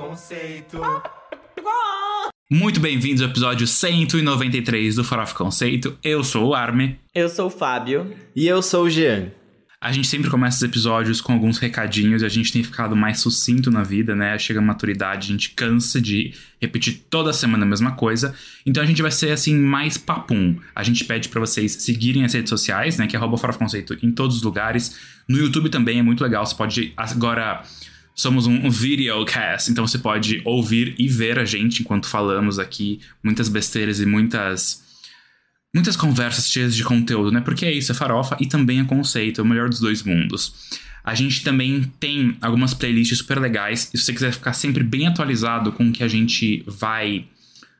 Conceito. Muito bem-vindos ao episódio 193 do Farofa Conceito. Eu sou o Arme. Eu sou o Fábio. E eu sou o Jean. A gente sempre começa os episódios com alguns recadinhos e a gente tem ficado mais sucinto na vida, né? Chega a maturidade, a gente cansa de repetir toda semana a mesma coisa. Então a gente vai ser assim mais papum. A gente pede para vocês seguirem as redes sociais, né? Que é Conceito em todos os lugares. No YouTube também é muito legal. Você pode agora Somos um videocast, então você pode ouvir e ver a gente enquanto falamos aqui muitas besteiras e muitas muitas conversas cheias de conteúdo, né? Porque é isso, é farofa e também é conceito, é o melhor dos dois mundos. A gente também tem algumas playlists super legais, e se você quiser ficar sempre bem atualizado com o que a gente vai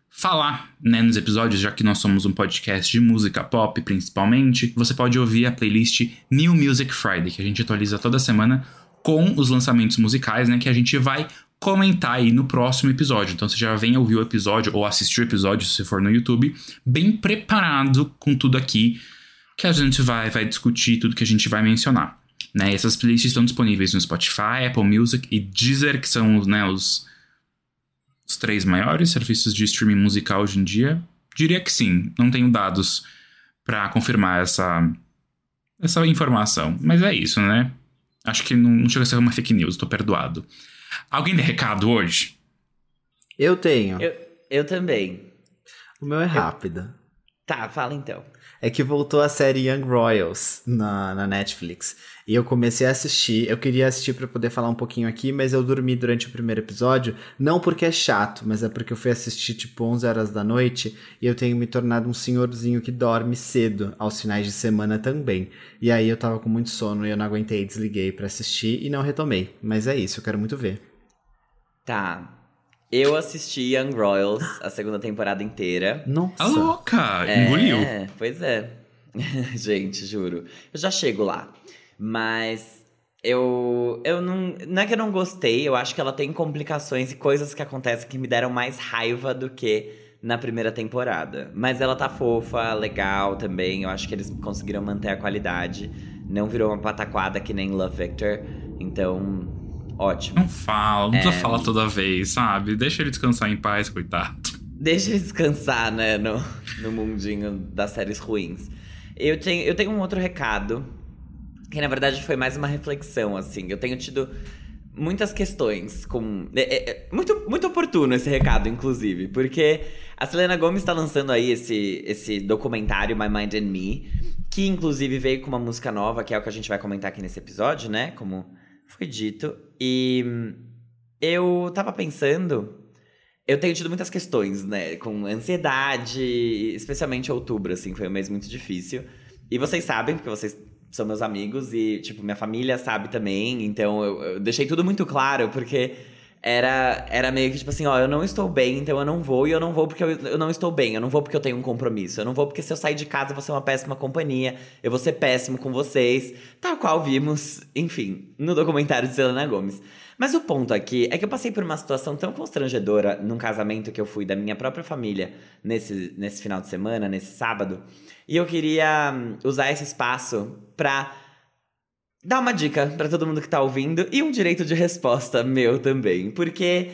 falar né, nos episódios, já que nós somos um podcast de música pop principalmente, você pode ouvir a playlist New Music Friday, que a gente atualiza toda semana com os lançamentos musicais, né, que a gente vai comentar aí no próximo episódio. Então você já vem ouvir o episódio ou assistir o episódio se for no YouTube, bem preparado com tudo aqui que a gente vai, vai discutir, tudo que a gente vai mencionar. Né? Essas playlists estão disponíveis no Spotify, Apple Music e Deezer, que são né, os, os três maiores serviços de streaming musical hoje em dia. Diria que sim, não tenho dados para confirmar essa, essa informação. Mas é isso, né? Acho que não, não chega a ser uma fake news, tô perdoado. Alguém tem recado hoje? Eu tenho. Eu, eu também. O meu é rápido. Tá, fala então. É que voltou a série Young Royals na, na Netflix. E eu comecei a assistir. Eu queria assistir para poder falar um pouquinho aqui, mas eu dormi durante o primeiro episódio. Não porque é chato, mas é porque eu fui assistir tipo 11 horas da noite e eu tenho me tornado um senhorzinho que dorme cedo aos finais de semana também. E aí eu tava com muito sono e eu não aguentei, desliguei para assistir e não retomei. Mas é isso, eu quero muito ver. Tá. Eu assisti Young Royals a segunda temporada inteira. Nossa. A louca! Engoliu. É, pois é. Gente, juro. Eu já chego lá. Mas eu, eu não. Não é que eu não gostei, eu acho que ela tem complicações e coisas que acontecem que me deram mais raiva do que na primeira temporada. Mas ela tá fofa, legal também. Eu acho que eles conseguiram manter a qualidade. Não virou uma pataquada que nem Love Victor. Então, ótimo. Não fala, não precisa falar toda vez, sabe? Deixa ele descansar em paz, coitado. Deixa ele descansar, né, no, no mundinho das séries ruins. Eu tenho, eu tenho um outro recado, que na verdade foi mais uma reflexão, assim. Eu tenho tido muitas questões com. É, é, é muito, muito oportuno esse recado, inclusive, porque a Selena Gomez está lançando aí esse, esse documentário My Mind and Me, que inclusive veio com uma música nova, que é o que a gente vai comentar aqui nesse episódio, né? Como foi dito. E eu tava pensando. Eu tenho tido muitas questões, né? Com ansiedade, especialmente outubro, assim, foi um mês muito difícil. E vocês sabem, porque vocês são meus amigos e, tipo, minha família sabe também. Então eu, eu deixei tudo muito claro, porque era, era meio que tipo assim, ó, eu não estou bem, então eu não vou, e eu não vou porque eu, eu não estou bem, eu não vou porque eu tenho um compromisso, eu não vou porque se eu sair de casa eu vou ser uma péssima companhia, eu vou ser péssimo com vocês, tal qual vimos, enfim, no documentário de Selena Gomes. Mas o ponto aqui é que eu passei por uma situação tão constrangedora num casamento que eu fui da minha própria família nesse, nesse final de semana, nesse sábado, e eu queria hum, usar esse espaço pra Dá uma dica para todo mundo que tá ouvindo e um direito de resposta meu também, porque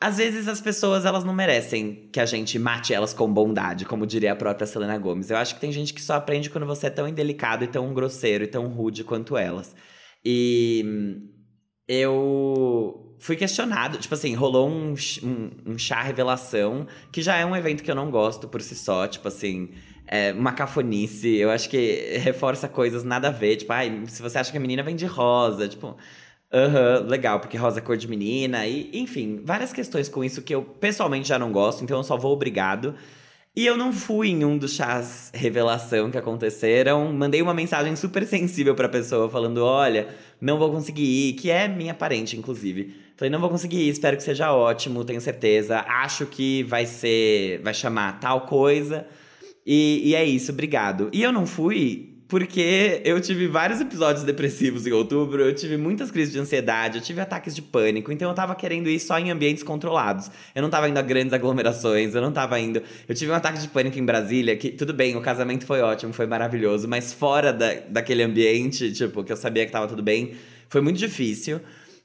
às vezes as pessoas elas não merecem que a gente mate elas com bondade, como diria a própria Selena Gomes. Eu acho que tem gente que só aprende quando você é tão indelicado e tão grosseiro e tão rude quanto elas. E eu fui questionado, tipo assim, rolou um, um, um chá revelação, que já é um evento que eu não gosto por si só, tipo assim é, uma cafonice. Eu acho que reforça coisas nada a ver. Tipo, ai, se você acha que a menina vem de rosa, tipo. Aham, legal, porque rosa é cor de menina. E, enfim, várias questões com isso que eu pessoalmente já não gosto, então eu só vou obrigado. E eu não fui em um dos chás revelação que aconteceram. Mandei uma mensagem super sensível pra pessoa, falando: olha, não vou conseguir ir, que é minha parente, inclusive. Falei, não vou conseguir ir, espero que seja ótimo, tenho certeza. Acho que vai ser. vai chamar tal coisa. E, e é isso, obrigado. E eu não fui porque eu tive vários episódios depressivos em outubro, eu tive muitas crises de ansiedade, eu tive ataques de pânico, então eu tava querendo ir só em ambientes controlados. Eu não tava indo a grandes aglomerações, eu não tava indo. Eu tive um ataque de pânico em Brasília, que tudo bem, o casamento foi ótimo, foi maravilhoso, mas fora da, daquele ambiente, tipo, que eu sabia que tava tudo bem, foi muito difícil.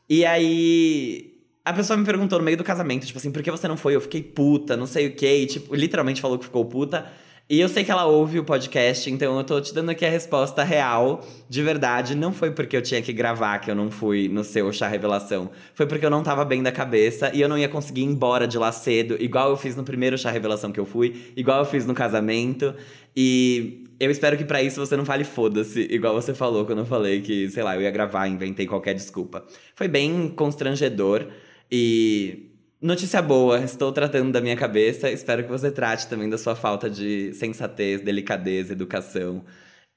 E aí A pessoa me perguntou no meio do casamento, tipo assim, por que você não foi? Eu fiquei puta, não sei o quê. E, tipo, literalmente falou que ficou puta. E eu sei que ela ouve o podcast, então eu tô te dando aqui a resposta real, de verdade. Não foi porque eu tinha que gravar que eu não fui no seu chá revelação. Foi porque eu não tava bem da cabeça e eu não ia conseguir ir embora de lá cedo, igual eu fiz no primeiro chá revelação que eu fui, igual eu fiz no casamento. E eu espero que para isso você não fale foda-se, igual você falou quando eu falei que, sei lá, eu ia gravar, inventei qualquer desculpa. Foi bem constrangedor e Notícia boa, estou tratando da minha cabeça. Espero que você trate também da sua falta de sensatez, delicadeza, educação.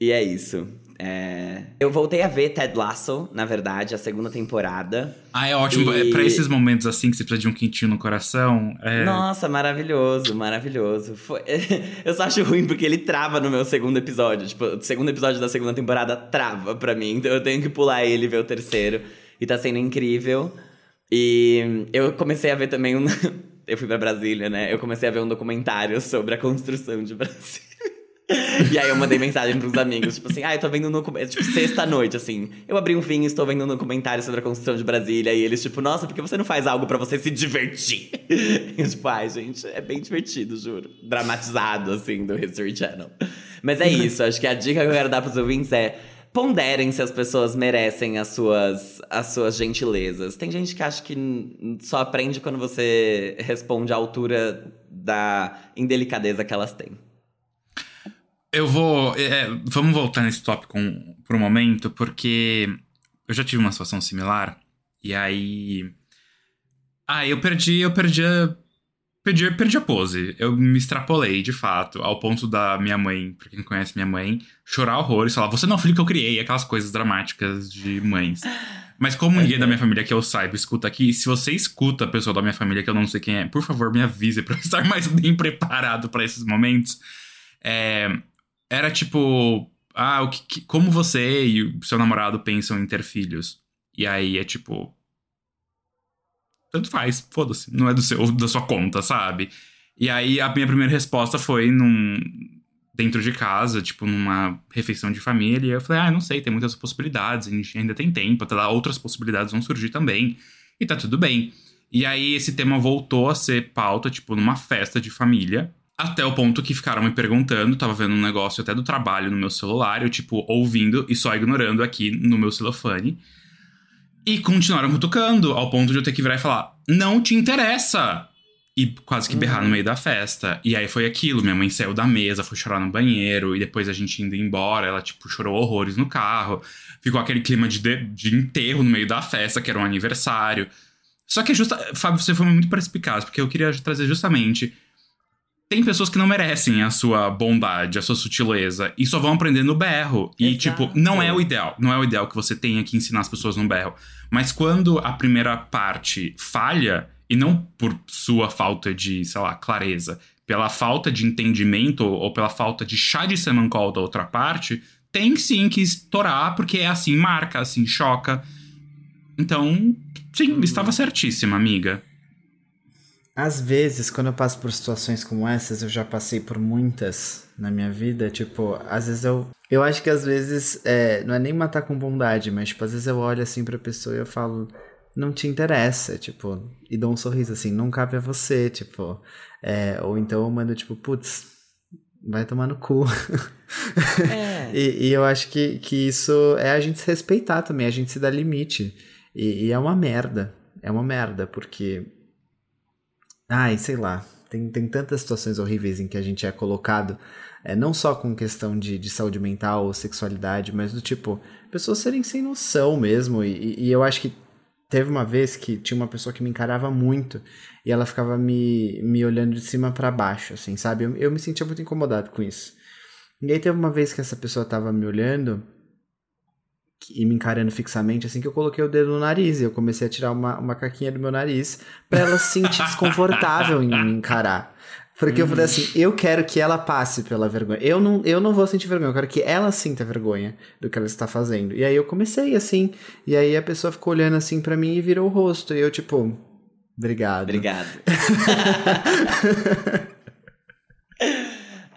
E é isso. É... Eu voltei a ver Ted Lasso, na verdade, a segunda temporada. Ah, é ótimo. E... É pra esses momentos assim que você precisa de um quentinho no coração. É... Nossa, maravilhoso, maravilhoso. Foi... eu só acho ruim porque ele trava no meu segundo episódio. Tipo, o segundo episódio da segunda temporada trava pra mim. Então eu tenho que pular ele e ver o terceiro. E tá sendo incrível. E eu comecei a ver também um. eu fui pra Brasília, né? Eu comecei a ver um documentário sobre a construção de Brasília. e aí eu mandei mensagem pros amigos, tipo assim, ah, eu tô vendo um documentário, tipo, sexta-noite, assim. Eu abri um vinho e estou vendo um documentário sobre a construção de Brasília. E eles, tipo, nossa, por que você não faz algo para você se divertir? E eu, tipo, ai, gente, é bem divertido, juro. Dramatizado, assim, do History Channel. Mas é isso, acho que a dica que eu quero dar pros ouvintes é ponderem se as pessoas merecem as suas, as suas gentilezas. Tem gente que acha que só aprende quando você responde à altura da indelicadeza que elas têm. Eu vou. É, vamos voltar nesse tópico um, por um momento, porque eu já tive uma situação similar. E aí. Ah, eu perdi, eu perdi perdi, perdi a pose. Eu me extrapolei, de fato, ao ponto da minha mãe, pra quem conhece minha mãe, chorar horrores, falar, você não é o filho que eu criei, aquelas coisas dramáticas de mães. Mas como ninguém da minha família que eu saiba escuta aqui, se você escuta a pessoa da minha família que eu não sei quem é, por favor, me avise pra eu estar mais bem preparado para esses momentos. É, era tipo, ah, o que, como você e o seu namorado pensam em ter filhos? E aí é tipo, tanto faz, foda-se, não é do seu, da sua conta, sabe? E aí a minha primeira resposta foi num dentro de casa, tipo numa refeição de família, e eu falei: "Ah, não sei, tem muitas possibilidades, a gente ainda tem tempo, até lá outras possibilidades vão surgir também". E tá tudo bem. E aí esse tema voltou a ser pauta, tipo, numa festa de família, até o ponto que ficaram me perguntando, tava vendo um negócio até do trabalho no meu celular, eu, tipo, ouvindo e só ignorando aqui no meu celofane. E continuaram cutucando, ao ponto de eu ter que virar e falar: Não te interessa! E quase que berrar uhum. no meio da festa. E aí foi aquilo: minha mãe saiu da mesa, foi chorar no banheiro, e depois a gente indo embora, ela, tipo, chorou horrores no carro. Ficou aquele clima de, de, de enterro no meio da festa, que era um aniversário. Só que, justa, Fábio, você foi muito perspicaz, porque eu queria trazer justamente tem pessoas que não merecem a sua bondade, a sua sutileza, e só vão aprender no berro. E, Exato. tipo, não é o ideal. Não é o ideal que você tenha que ensinar as pessoas no berro. Mas quando a primeira parte falha, e não por sua falta de, sei lá, clareza, pela falta de entendimento ou pela falta de chá de semancol da outra parte, tem sim que estourar, porque é assim, marca, assim, choca. Então, sim, estava certíssima, amiga. Às vezes, quando eu passo por situações como essas, eu já passei por muitas na minha vida, tipo, às vezes eu. Eu acho que às vezes é, não é nem matar com bondade, mas tipo, às vezes eu olho assim pra pessoa e eu falo, não te interessa, tipo, e dou um sorriso assim, não cabe a você, tipo. É, ou então eu mando, tipo, putz, vai tomar no cu. É. e, e, eu acho que, que isso é a gente se respeitar também, a gente se dar limite. E, e é uma merda. É uma merda, porque Ai, sei lá. Tem, tem tantas situações horríveis em que a gente é colocado, é, não só com questão de, de saúde mental ou sexualidade, mas do tipo, pessoas serem sem noção mesmo. E, e eu acho que teve uma vez que tinha uma pessoa que me encarava muito e ela ficava me, me olhando de cima para baixo, assim, sabe? Eu, eu me sentia muito incomodado com isso. E aí teve uma vez que essa pessoa tava me olhando e me encarando fixamente, assim que eu coloquei o dedo no nariz e eu comecei a tirar uma, uma caquinha do meu nariz para ela se sentir desconfortável em me encarar. Porque eu falei assim, eu quero que ela passe pela vergonha. Eu não, eu não vou sentir vergonha, eu quero que ela sinta vergonha do que ela está fazendo. E aí eu comecei assim, e aí a pessoa ficou olhando assim para mim e virou o rosto. E eu, tipo, obrigado. Obrigado.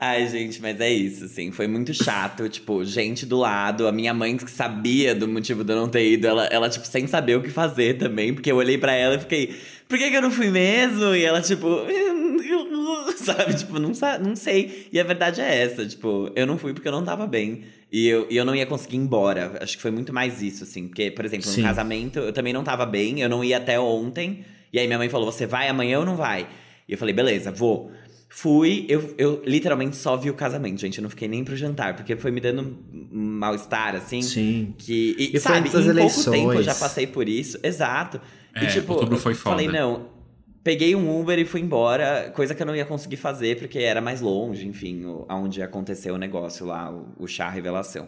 Ai, gente, mas é isso, assim. Foi muito chato. Tipo, gente do lado. A minha mãe que sabia do motivo de eu não ter ido, ela, ela tipo, sem saber o que fazer também. Porque eu olhei para ela e fiquei, por que, que eu não fui mesmo? E ela, tipo, sabe? Tipo, não, não sei. E a verdade é essa, tipo, eu não fui porque eu não tava bem. E eu, e eu não ia conseguir ir embora. Acho que foi muito mais isso, assim. Porque, por exemplo, no Sim. casamento, eu também não tava bem, eu não ia até ontem. E aí minha mãe falou: você vai amanhã ou não vai? E eu falei, beleza, vou. Fui, eu, eu literalmente só vi o casamento, gente. Eu não fiquei nem pro jantar, porque foi me dando um mal-estar, assim. Sim. Que, e, e sabe, em eleições. pouco tempo eu já passei por isso. Exato. É, e tipo, outubro foi foda. falei, não, peguei um Uber e fui embora, coisa que eu não ia conseguir fazer porque era mais longe, enfim, aonde aconteceu o negócio lá, o, o chá revelação.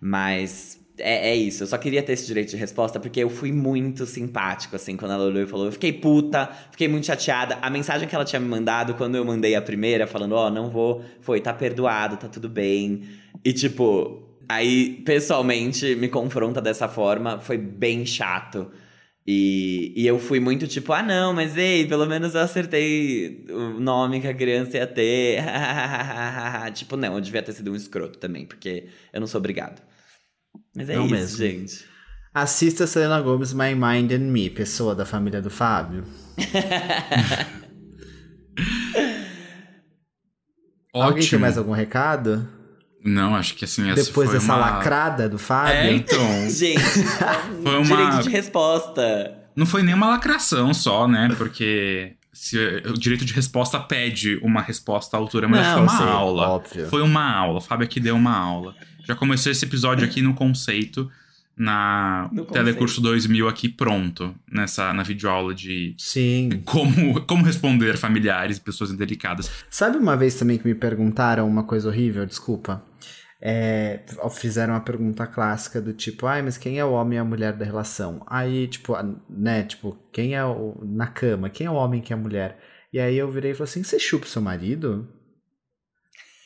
Mas é, é, isso, eu só queria ter esse direito de resposta porque eu fui muito simpático, assim, quando ela olhou e falou. Eu fiquei puta, fiquei muito chateada. A mensagem que ela tinha me mandado quando eu mandei a primeira, falando: Ó, oh, não vou, foi, tá perdoado, tá tudo bem. E tipo, aí pessoalmente me confronta dessa forma, foi bem chato. E, e eu fui muito tipo, ah não, mas ei, pelo menos eu acertei o nome que a criança ia ter. tipo, não, eu devia ter sido um escroto também, porque eu não sou obrigado. Mas é não isso, mesmo. gente. Assista Selena Gomes My Mind and Me, pessoa da família do Fábio. Alguém tem mais algum recado? Não, acho que assim, essa Depois dessa uma... lacrada do Fábio. É, então. Gente, foi uma... direito de resposta. Não foi nem uma lacração só, né? Porque se, o direito de resposta pede uma resposta à altura, mas Não, foi uma sei, aula. Óbvio. Foi uma aula. O Fábio aqui deu uma aula. Já começou esse episódio aqui no conceito na no Telecurso 2000 aqui pronto, nessa na videoaula de Sim. como como responder familiares e pessoas indelicadas. Sabe uma vez também que me perguntaram uma coisa horrível, desculpa. É, fizeram uma pergunta clássica do tipo, ai, mas quem é o homem e a mulher da relação? Aí, tipo, né, tipo, quem é o na cama, quem é o homem e quem é a mulher? E aí eu virei e falei assim, você chupa o seu marido?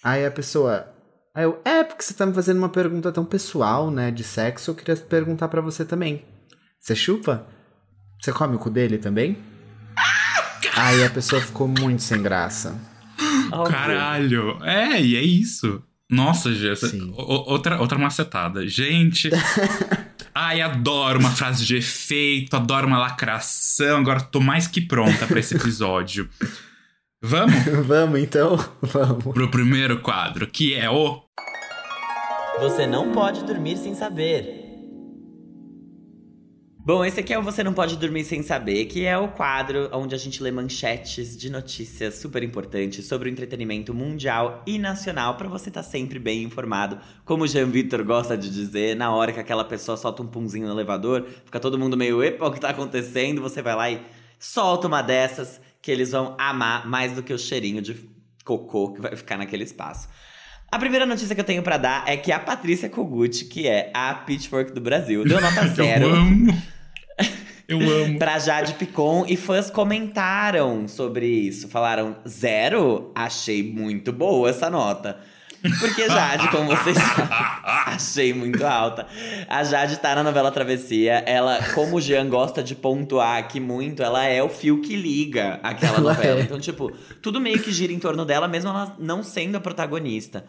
Aí a pessoa, Aí eu, é, porque você tá me fazendo uma pergunta tão pessoal, né, de sexo, eu queria perguntar para você também. Você chupa? Você come o cu dele também? Aí a pessoa ficou muito sem graça. Caralho! É, e é isso. Nossa, Jess, outra, outra macetada. Gente. Ai, adoro uma frase de efeito, adoro uma lacração. Agora tô mais que pronta para esse episódio. Vamos? vamos, então. Vamos. Pro primeiro quadro, que é o. Você não pode dormir sem saber. Bom, esse aqui é o Você Não Pode Dormir Sem Saber, que é o quadro onde a gente lê manchetes de notícias super importantes sobre o entretenimento mundial e nacional para você estar tá sempre bem informado. Como o Jean Vitor gosta de dizer, na hora que aquela pessoa solta um punzinho no elevador, fica todo mundo meio, epa, o que tá acontecendo? Você vai lá e solta uma dessas que eles vão amar mais do que o cheirinho de cocô que vai ficar naquele espaço. A primeira notícia que eu tenho para dar é que a Patrícia Kogut, que é a Pitchfork do Brasil, deu nota zero. eu amo. Eu amo. pra Jade Picon e fãs comentaram sobre isso. Falaram: zero? Achei muito boa essa nota. Porque Jade, como vocês sabem, achei muito alta. A Jade tá na novela Travessia. Ela, como o Jean gosta de pontuar aqui muito, ela é o fio que liga aquela novela. É. Então, tipo, tudo meio que gira em torno dela, mesmo ela não sendo a protagonista.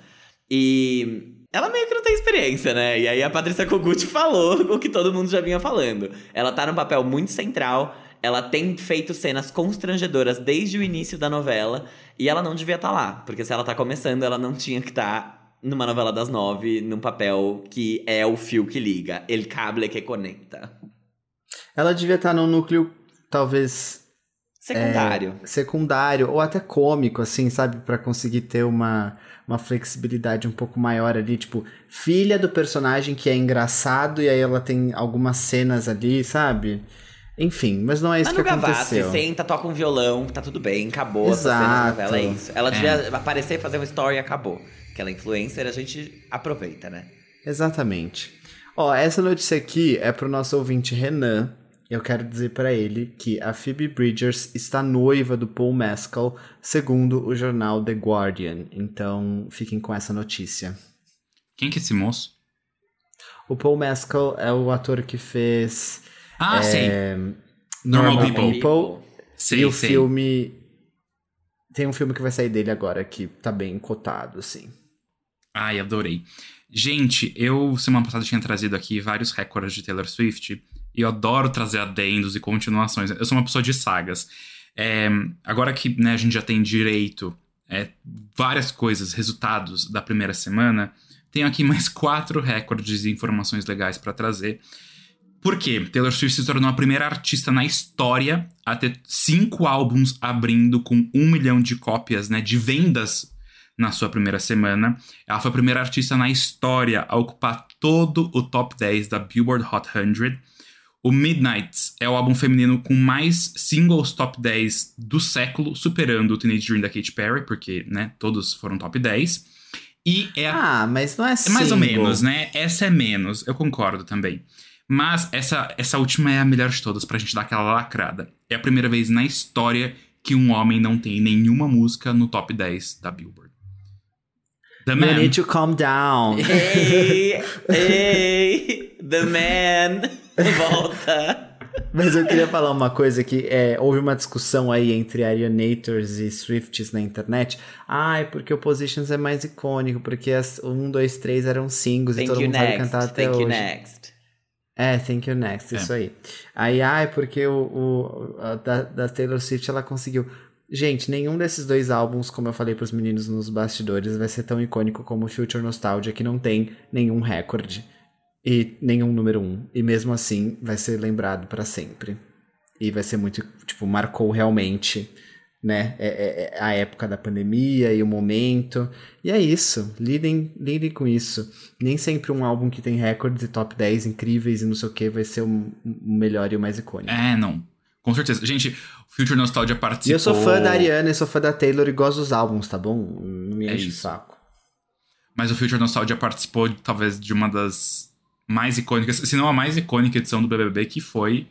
E ela meio que não tem experiência, né? E aí a Patrícia Kogut falou o que todo mundo já vinha falando. Ela tá num papel muito central ela tem feito cenas constrangedoras desde o início da novela e ela não devia estar tá lá, porque se ela tá começando, ela não tinha que estar tá numa novela das nove, num papel que é o fio que liga, el cable que conecta. Ela devia estar tá num núcleo, talvez. Secundário. É, secundário, ou até cômico, assim, sabe? para conseguir ter uma, uma flexibilidade um pouco maior ali. Tipo, filha do personagem que é engraçado e aí ela tem algumas cenas ali, sabe? Enfim, mas não é isso Manu que Gavassi, aconteceu. senta, toca um violão, tá tudo bem, acabou Exato. novela, é isso. Ela é. devia aparecer, fazer uma story e acabou. Aquela influencer a gente aproveita, né? Exatamente. Ó, essa notícia aqui é pro nosso ouvinte Renan. Eu quero dizer para ele que a Phoebe Bridgers está noiva do Paul Mescal, segundo o jornal The Guardian. Então, fiquem com essa notícia. Quem que é esse moço? O Paul Mescal é o ator que fez ah, é, sim. Normal, Normal People. People e o filme Tem um filme que vai sair dele agora que tá bem cotado, assim. Ai, adorei. Gente, eu semana passada tinha trazido aqui vários recordes de Taylor Swift. E eu adoro trazer adendos e continuações. Eu sou uma pessoa de sagas. É, agora que né, a gente já tem direito é, várias coisas, resultados da primeira semana, tenho aqui mais quatro recordes e informações legais para trazer. Por quê? Taylor Swift se tornou a primeira artista na história a ter cinco álbuns abrindo com um milhão de cópias né, de vendas na sua primeira semana. Ela foi a primeira artista na história a ocupar todo o top 10 da Billboard Hot 100. O Midnights é o álbum feminino com mais singles top 10 do século, superando o Teenage Dream da Katy Perry, porque, né, todos foram top 10. E é. Ah, mas não é É mais ou menos, né? Essa é menos, eu concordo também. Mas essa, essa última é a melhor de todas pra gente dar aquela lacrada. É a primeira vez na história que um homem não tem nenhuma música no top 10 da Billboard. The Man. You need to calm down. Hey, hey, The Man. Volta. Mas eu queria falar uma coisa que é, houve uma discussão aí entre Arianators e Swifts na internet. Ai, porque o Positions é mais icônico, porque as 1, 2, 3 eram singles Thank e todo mundo next. sabe cantar até Thank hoje. you next. É, Thank You Next, é. isso aí. Aí, ai, porque o, o a, da, da, Taylor Swift ela conseguiu. Gente, nenhum desses dois álbuns, como eu falei pros meninos nos bastidores, vai ser tão icônico como Future Nostalgia, que não tem nenhum recorde e nenhum número um. E mesmo assim, vai ser lembrado para sempre. E vai ser muito, tipo, marcou realmente né? É, é, é, a época da pandemia e o momento. E é isso. Lidem, lidem com isso. Nem sempre um álbum que tem recordes e top 10 incríveis e não sei o que vai ser o melhor e o mais icônico. É, não. Com certeza. Gente, Future Nostalgia participou... E eu sou fã da Ariana e sou fã da Taylor e gosto dos álbuns, tá bom? Não me enche é o saco. Mas o Future Nostalgia participou, talvez, de uma das mais icônicas, se não a mais icônica edição do BBB, que foi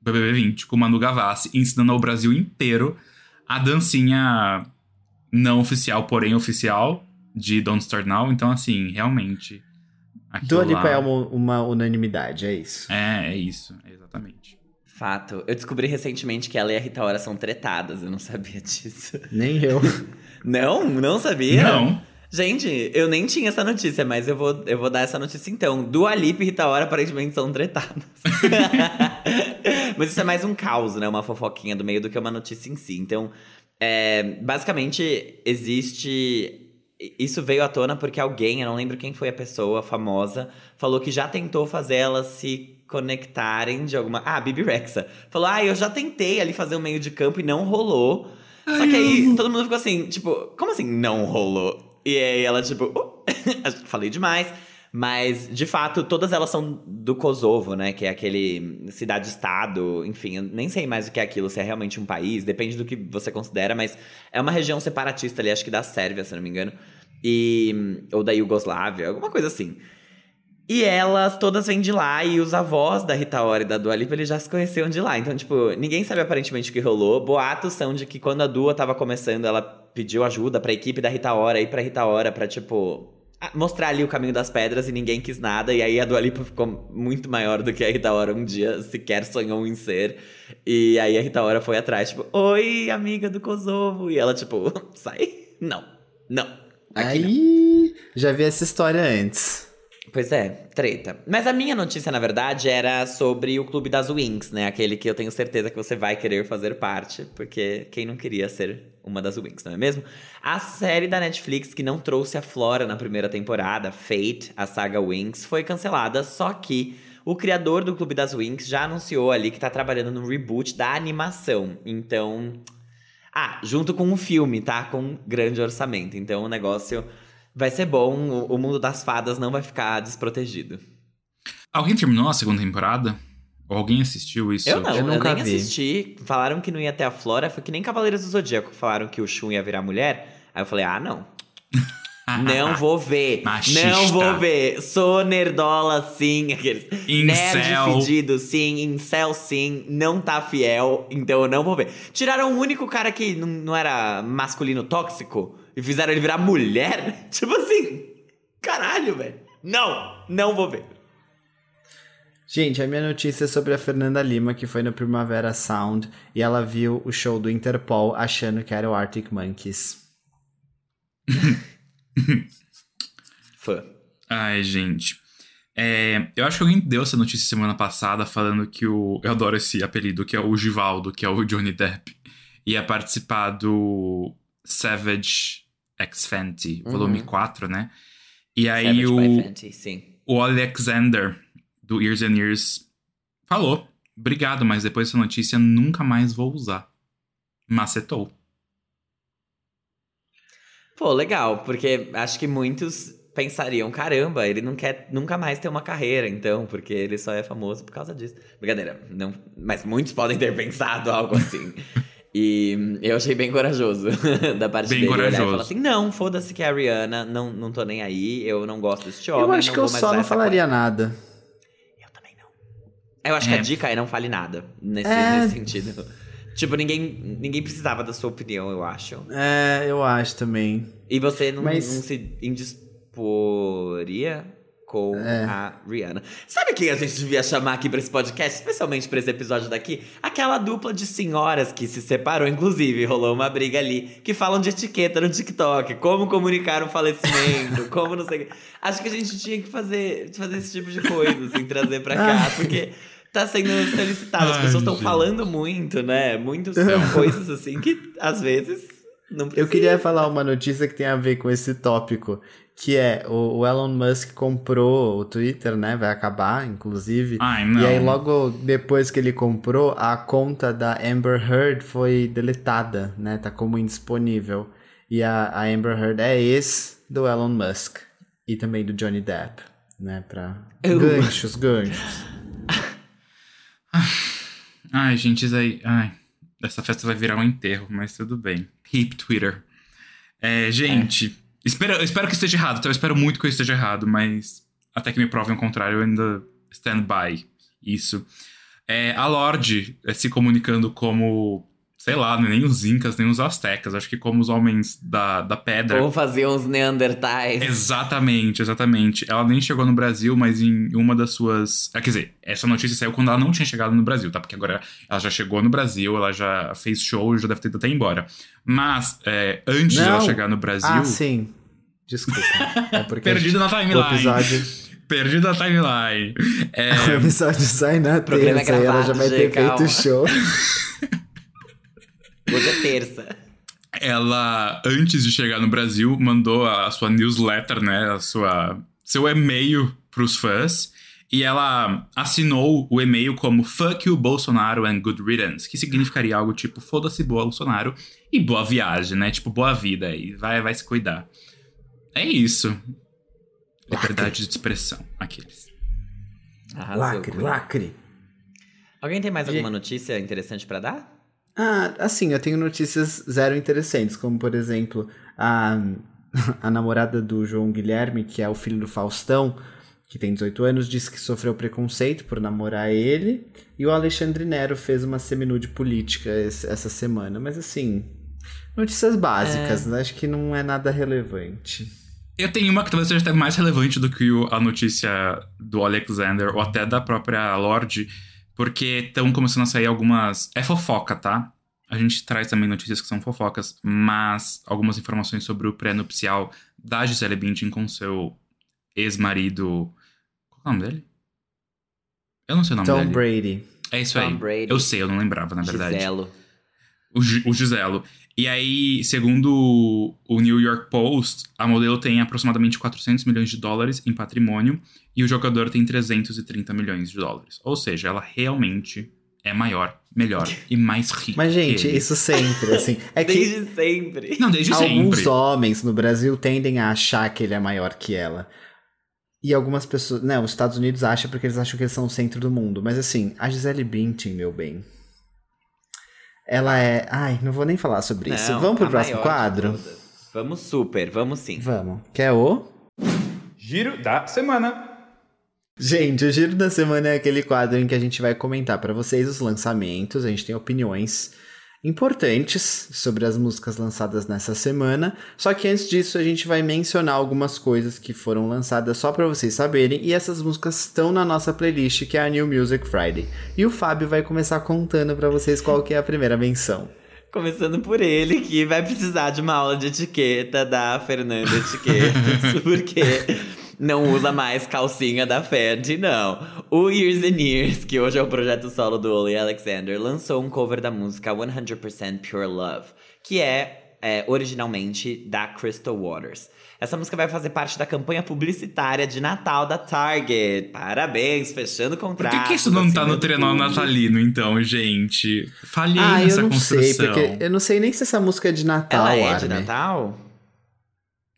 BBB 20, com Manu Gavassi, ensinando ao Brasil inteiro a dancinha não oficial, porém oficial, de Don't Start Now. Então, assim, realmente. Dua Lipa lá... é uma, uma, unanimidade, é isso. É, é isso, exatamente. Fato. Eu descobri recentemente que ela e a Rita Ora são tretadas, eu não sabia disso. Nem eu. não? Não sabia? Não. Gente, eu nem tinha essa notícia, mas eu vou, eu vou dar essa notícia então. Dua Lipa e Rita Ora aparentemente são tretadas. mas isso é mais um caos, né? Uma fofoquinha do meio do que uma notícia em si. Então, é, basicamente, existe... Isso veio à tona porque alguém, eu não lembro quem foi a pessoa famosa, falou que já tentou fazer elas se conectarem de alguma... Ah, Bibi Rexa. Falou, ah, eu já tentei ali fazer um meio de campo e não rolou. Só que aí todo mundo ficou assim, tipo, como assim não rolou? E aí ela, tipo, uh, falei demais. Mas, de fato, todas elas são do Kosovo, né? Que é aquele cidade-estado, enfim, eu nem sei mais o que é aquilo, se é realmente um país, depende do que você considera, mas é uma região separatista ali, acho que da Sérvia, se não me engano. E. Ou da Iugoslávia, alguma coisa assim. E elas todas vêm de lá, e os avós da Rita Ora e da Dua Lipa, eles já se conheciam de lá. Então, tipo, ninguém sabe aparentemente o que rolou. Boatos são de que quando a Dua tava começando, ela pediu ajuda pra equipe da Rita Ora e pra Rita Ora pra, tipo, mostrar ali o caminho das pedras e ninguém quis nada. E aí a Dua Lipa ficou muito maior do que a Rita Ora um dia sequer sonhou em ser. E aí a Rita Ora foi atrás, tipo, oi, amiga do Kosovo. E ela, tipo, sai? Não, não. Aqui aí, não. já vi essa história antes. Pois é, treta. Mas a minha notícia, na verdade, era sobre o Clube das Wings, né? Aquele que eu tenho certeza que você vai querer fazer parte, porque quem não queria ser uma das Wings, não é mesmo? A série da Netflix que não trouxe a Flora na primeira temporada, Fate, a saga Wings, foi cancelada, só que o criador do Clube das Wings já anunciou ali que tá trabalhando no reboot da animação. Então. Ah, junto com o um filme, tá? Com um grande orçamento. Então o negócio vai ser bom, o, mundo das fadas não vai ficar desprotegido. Alguém terminou a segunda temporada? Ou alguém assistiu isso? Eu não, eu, nunca eu nem vi. assisti. Falaram que não ia ter a Flora, foi que nem Cavaleiros do Zodíaco falaram que o Shun ia virar mulher. Aí eu falei, ah, não. não vou ver. Machista. Não vou ver. Sou nerdola, sim. Aqueles nerd fedido, sim. Incel, sim. Não tá fiel, então eu não vou ver. Tiraram o único cara que não, não era masculino tóxico e fizeram ele virar mulher? Tipo assim, caralho, velho. Não, não vou ver. Gente, a minha notícia é sobre a Fernanda Lima, que foi no Primavera Sound e ela viu o show do Interpol achando que era o Arctic Monkeys. Fã. Ai, gente. É, eu acho que alguém deu essa notícia semana passada falando que o. Eu adoro esse apelido, que é o Givaldo, que é o Johnny Depp. Ia participar do Savage X Fenty, volume Uhum. 4, né? E aí Savage o, Fenty, o Alexander, do Years and Years, falou: Obrigado, mas depois dessa notícia nunca mais vou usar. Macetou. Pô, legal, porque acho que muitos pensariam, caramba, ele não quer nunca mais ter uma carreira, então, porque ele só é famoso por causa disso. Brincadeira, não, mas muitos podem ter pensado algo assim. E eu achei bem corajoso da parte Bem dele olhar e corajoso. falar assim, não, foda-se que é a Rihanna, não, não tô nem aí, eu não gosto desse homem, eu acho não que eu só não falaria nada. coisa." Eu também não. Eu acho que É. a dica é não fale nada, nesse, É. nesse sentido. Tipo, ninguém, ninguém precisava da sua opinião, eu acho. É, eu acho também. E você não, Mas- não se indisporia com É. a Rihanna. Sabe quem a gente devia chamar aqui pra esse podcast, especialmente pra esse episódio daqui? Aquela dupla de senhoras que se separou, inclusive, rolou uma briga ali, que falam de etiqueta no TikTok, como comunicar um falecimento, como não sei o quê. Acho que a gente tinha que fazer, fazer esse tipo de coisa, assim, trazer pra cá, porque tá sendo solicitado. As Ai, pessoas estão falando muito, né? Muitas coisas, assim, que às vezes não precisa. Eu queria falar uma notícia que tem a ver com esse tópico, que é o, o Elon Musk comprou o Twitter, né? Vai acabar, inclusive. Ai, não. E aí, logo depois que ele comprou, a conta da Amber Heard foi deletada, né? Tá como indisponível. E a, a Amber Heard é ex do Elon Musk. E também do Johnny Depp, né? Pra Eu- ganchos, ganchos. Ai, gente, isso aí. Ai, essa festa vai virar um enterro, mas tudo bem. Hip Twitter. É, gente, Espero, eu espero que esteja errado, então eu espero muito que eu esteja errado, mas até que me provem o contrário, eu ainda stand by isso. É, a Lorde é, se comunicando como, sei lá, nem os Incas, nem os Aztecas, acho que como os homens da, da pedra. Ou fazer uns Neandertais. Exatamente, exatamente. Ela nem chegou no Brasil, mas em uma das suas. Ah, quer dizer, essa notícia saiu quando ela não tinha chegado no Brasil, tá? Porque agora ela já chegou no Brasil, ela já fez show, já deve ter ido até embora. Mas, é, antes de Não. ela chegar no Brasil. Ah, sim. Desculpa. É Perdido na timeline. episódio, Perdido na timeline. É, o episódio sai na Problema é terça e ela já gravado, vai ter calma. feito show. Hoje é terça. ela, antes de chegar no Brasil, mandou a sua newsletter, né? A sua, seu e-mail pros fãs. E ela assinou o e-mail como Fuck you, Bolsonaro and good riddance. Que significaria algo tipo Foda-se, Bolsonaro e boa viagem, né? Tipo, boa vida aí. Vai, vai se cuidar. É isso. Liberdade de expressão. Aqueles. Arrasou, Lacre, lacre. Alguém tem mais alguma notícia interessante pra dar? Ah, assim, eu tenho notícias zero interessantes, como por exemplo, a, a namorada do João Guilherme, que é o filho do Faustão, que tem 18 anos, disse que sofreu preconceito por namorar ele, e o Alexandre Nero fez uma seminude política esse- essa semana, mas assim, notícias básicas, né? acho que não é nada relevante. Eu tenho uma que talvez seja até mais relevante do que o- a notícia do Alexander, ou até da própria Lorde, porque estão começando a sair algumas. É fofoca, tá? A gente traz também notícias que são fofocas, mas algumas informações sobre o pré-nupcial da Gisele Bündchen com seu ex-marido. Qual é o nome dele? Eu não sei o nome Tom dele. Brady. É isso Tom aí. Brady. Eu sei, eu não lembrava, na verdade. Giselo. O, Gi- o Giselo. E aí, segundo o New York Post, a modelo tem aproximadamente 400 milhões de dólares em patrimônio e o jogador tem 330 milhões de dólares. Ou seja, ela realmente é maior, melhor e mais rica. Mas, gente, que ele. isso sempre, assim. É que Desde sempre. Não, desde alguns sempre. homens no Brasil tendem a achar que ele é maior que ela. E algumas pessoas. Não, os Estados Unidos acham porque eles acham que eles são o centro do mundo. Mas assim, a Gisele Bündchen, meu bem. Ela é. Ai, não vou nem falar sobre isso. Não, Vamos pro próximo quadro? Vamos super, vamos sim. Vamos. Quer o? Giro da semana. Gente, o Giro da Semana é aquele quadro em que a gente vai comentar pra vocês os lançamentos, a gente tem opiniões. Importantes sobre as músicas lançadas nessa semana. Só que antes disso, a gente vai mencionar algumas coisas que foram lançadas só para vocês saberem. E essas músicas estão na nossa playlist, que é a New Music Friday. E o Fábio vai começar contando para vocês qual que é a primeira menção. Começando por ele, que vai precisar de uma aula de etiqueta da Fernanda Etiquetas, porque não usa mais calcinha da Fenty, não. O Years and Years, que hoje é o projeto solo do Oli Alexander, lançou um cover da música 100% Pure Love, que é, é originalmente da Crystal Waters. Essa música vai fazer parte da campanha publicitária de Natal da Target. Parabéns, fechando o contrato. Por que, que isso não tá no trenó natalino, então, gente? Falhei ah, nessa eu não construção. sei, porque eu não sei nem se essa música é de Natal, Ela é Armin. de Natal?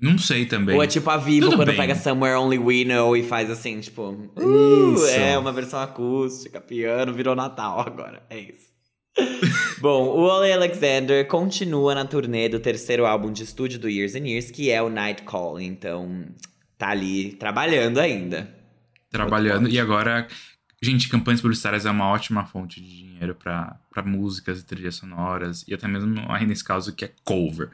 Não sei também. Ou é tipo a Vivo Tudo quando bem. pega Somewhere Only We Know e faz assim, tipo. Uh, é uma versão acústica, piano, virou Natal agora. É isso. Bom, o Ole Alexander continua na turnê do terceiro álbum de estúdio do Years and Years, que é o Night Call. Então, tá ali trabalhando ainda. Trabalhando. E agora, gente, campanhas publicitárias é uma ótima fonte de dinheiro pra músicas e trilhas sonoras. E até mesmo aí nesse caso que é cover.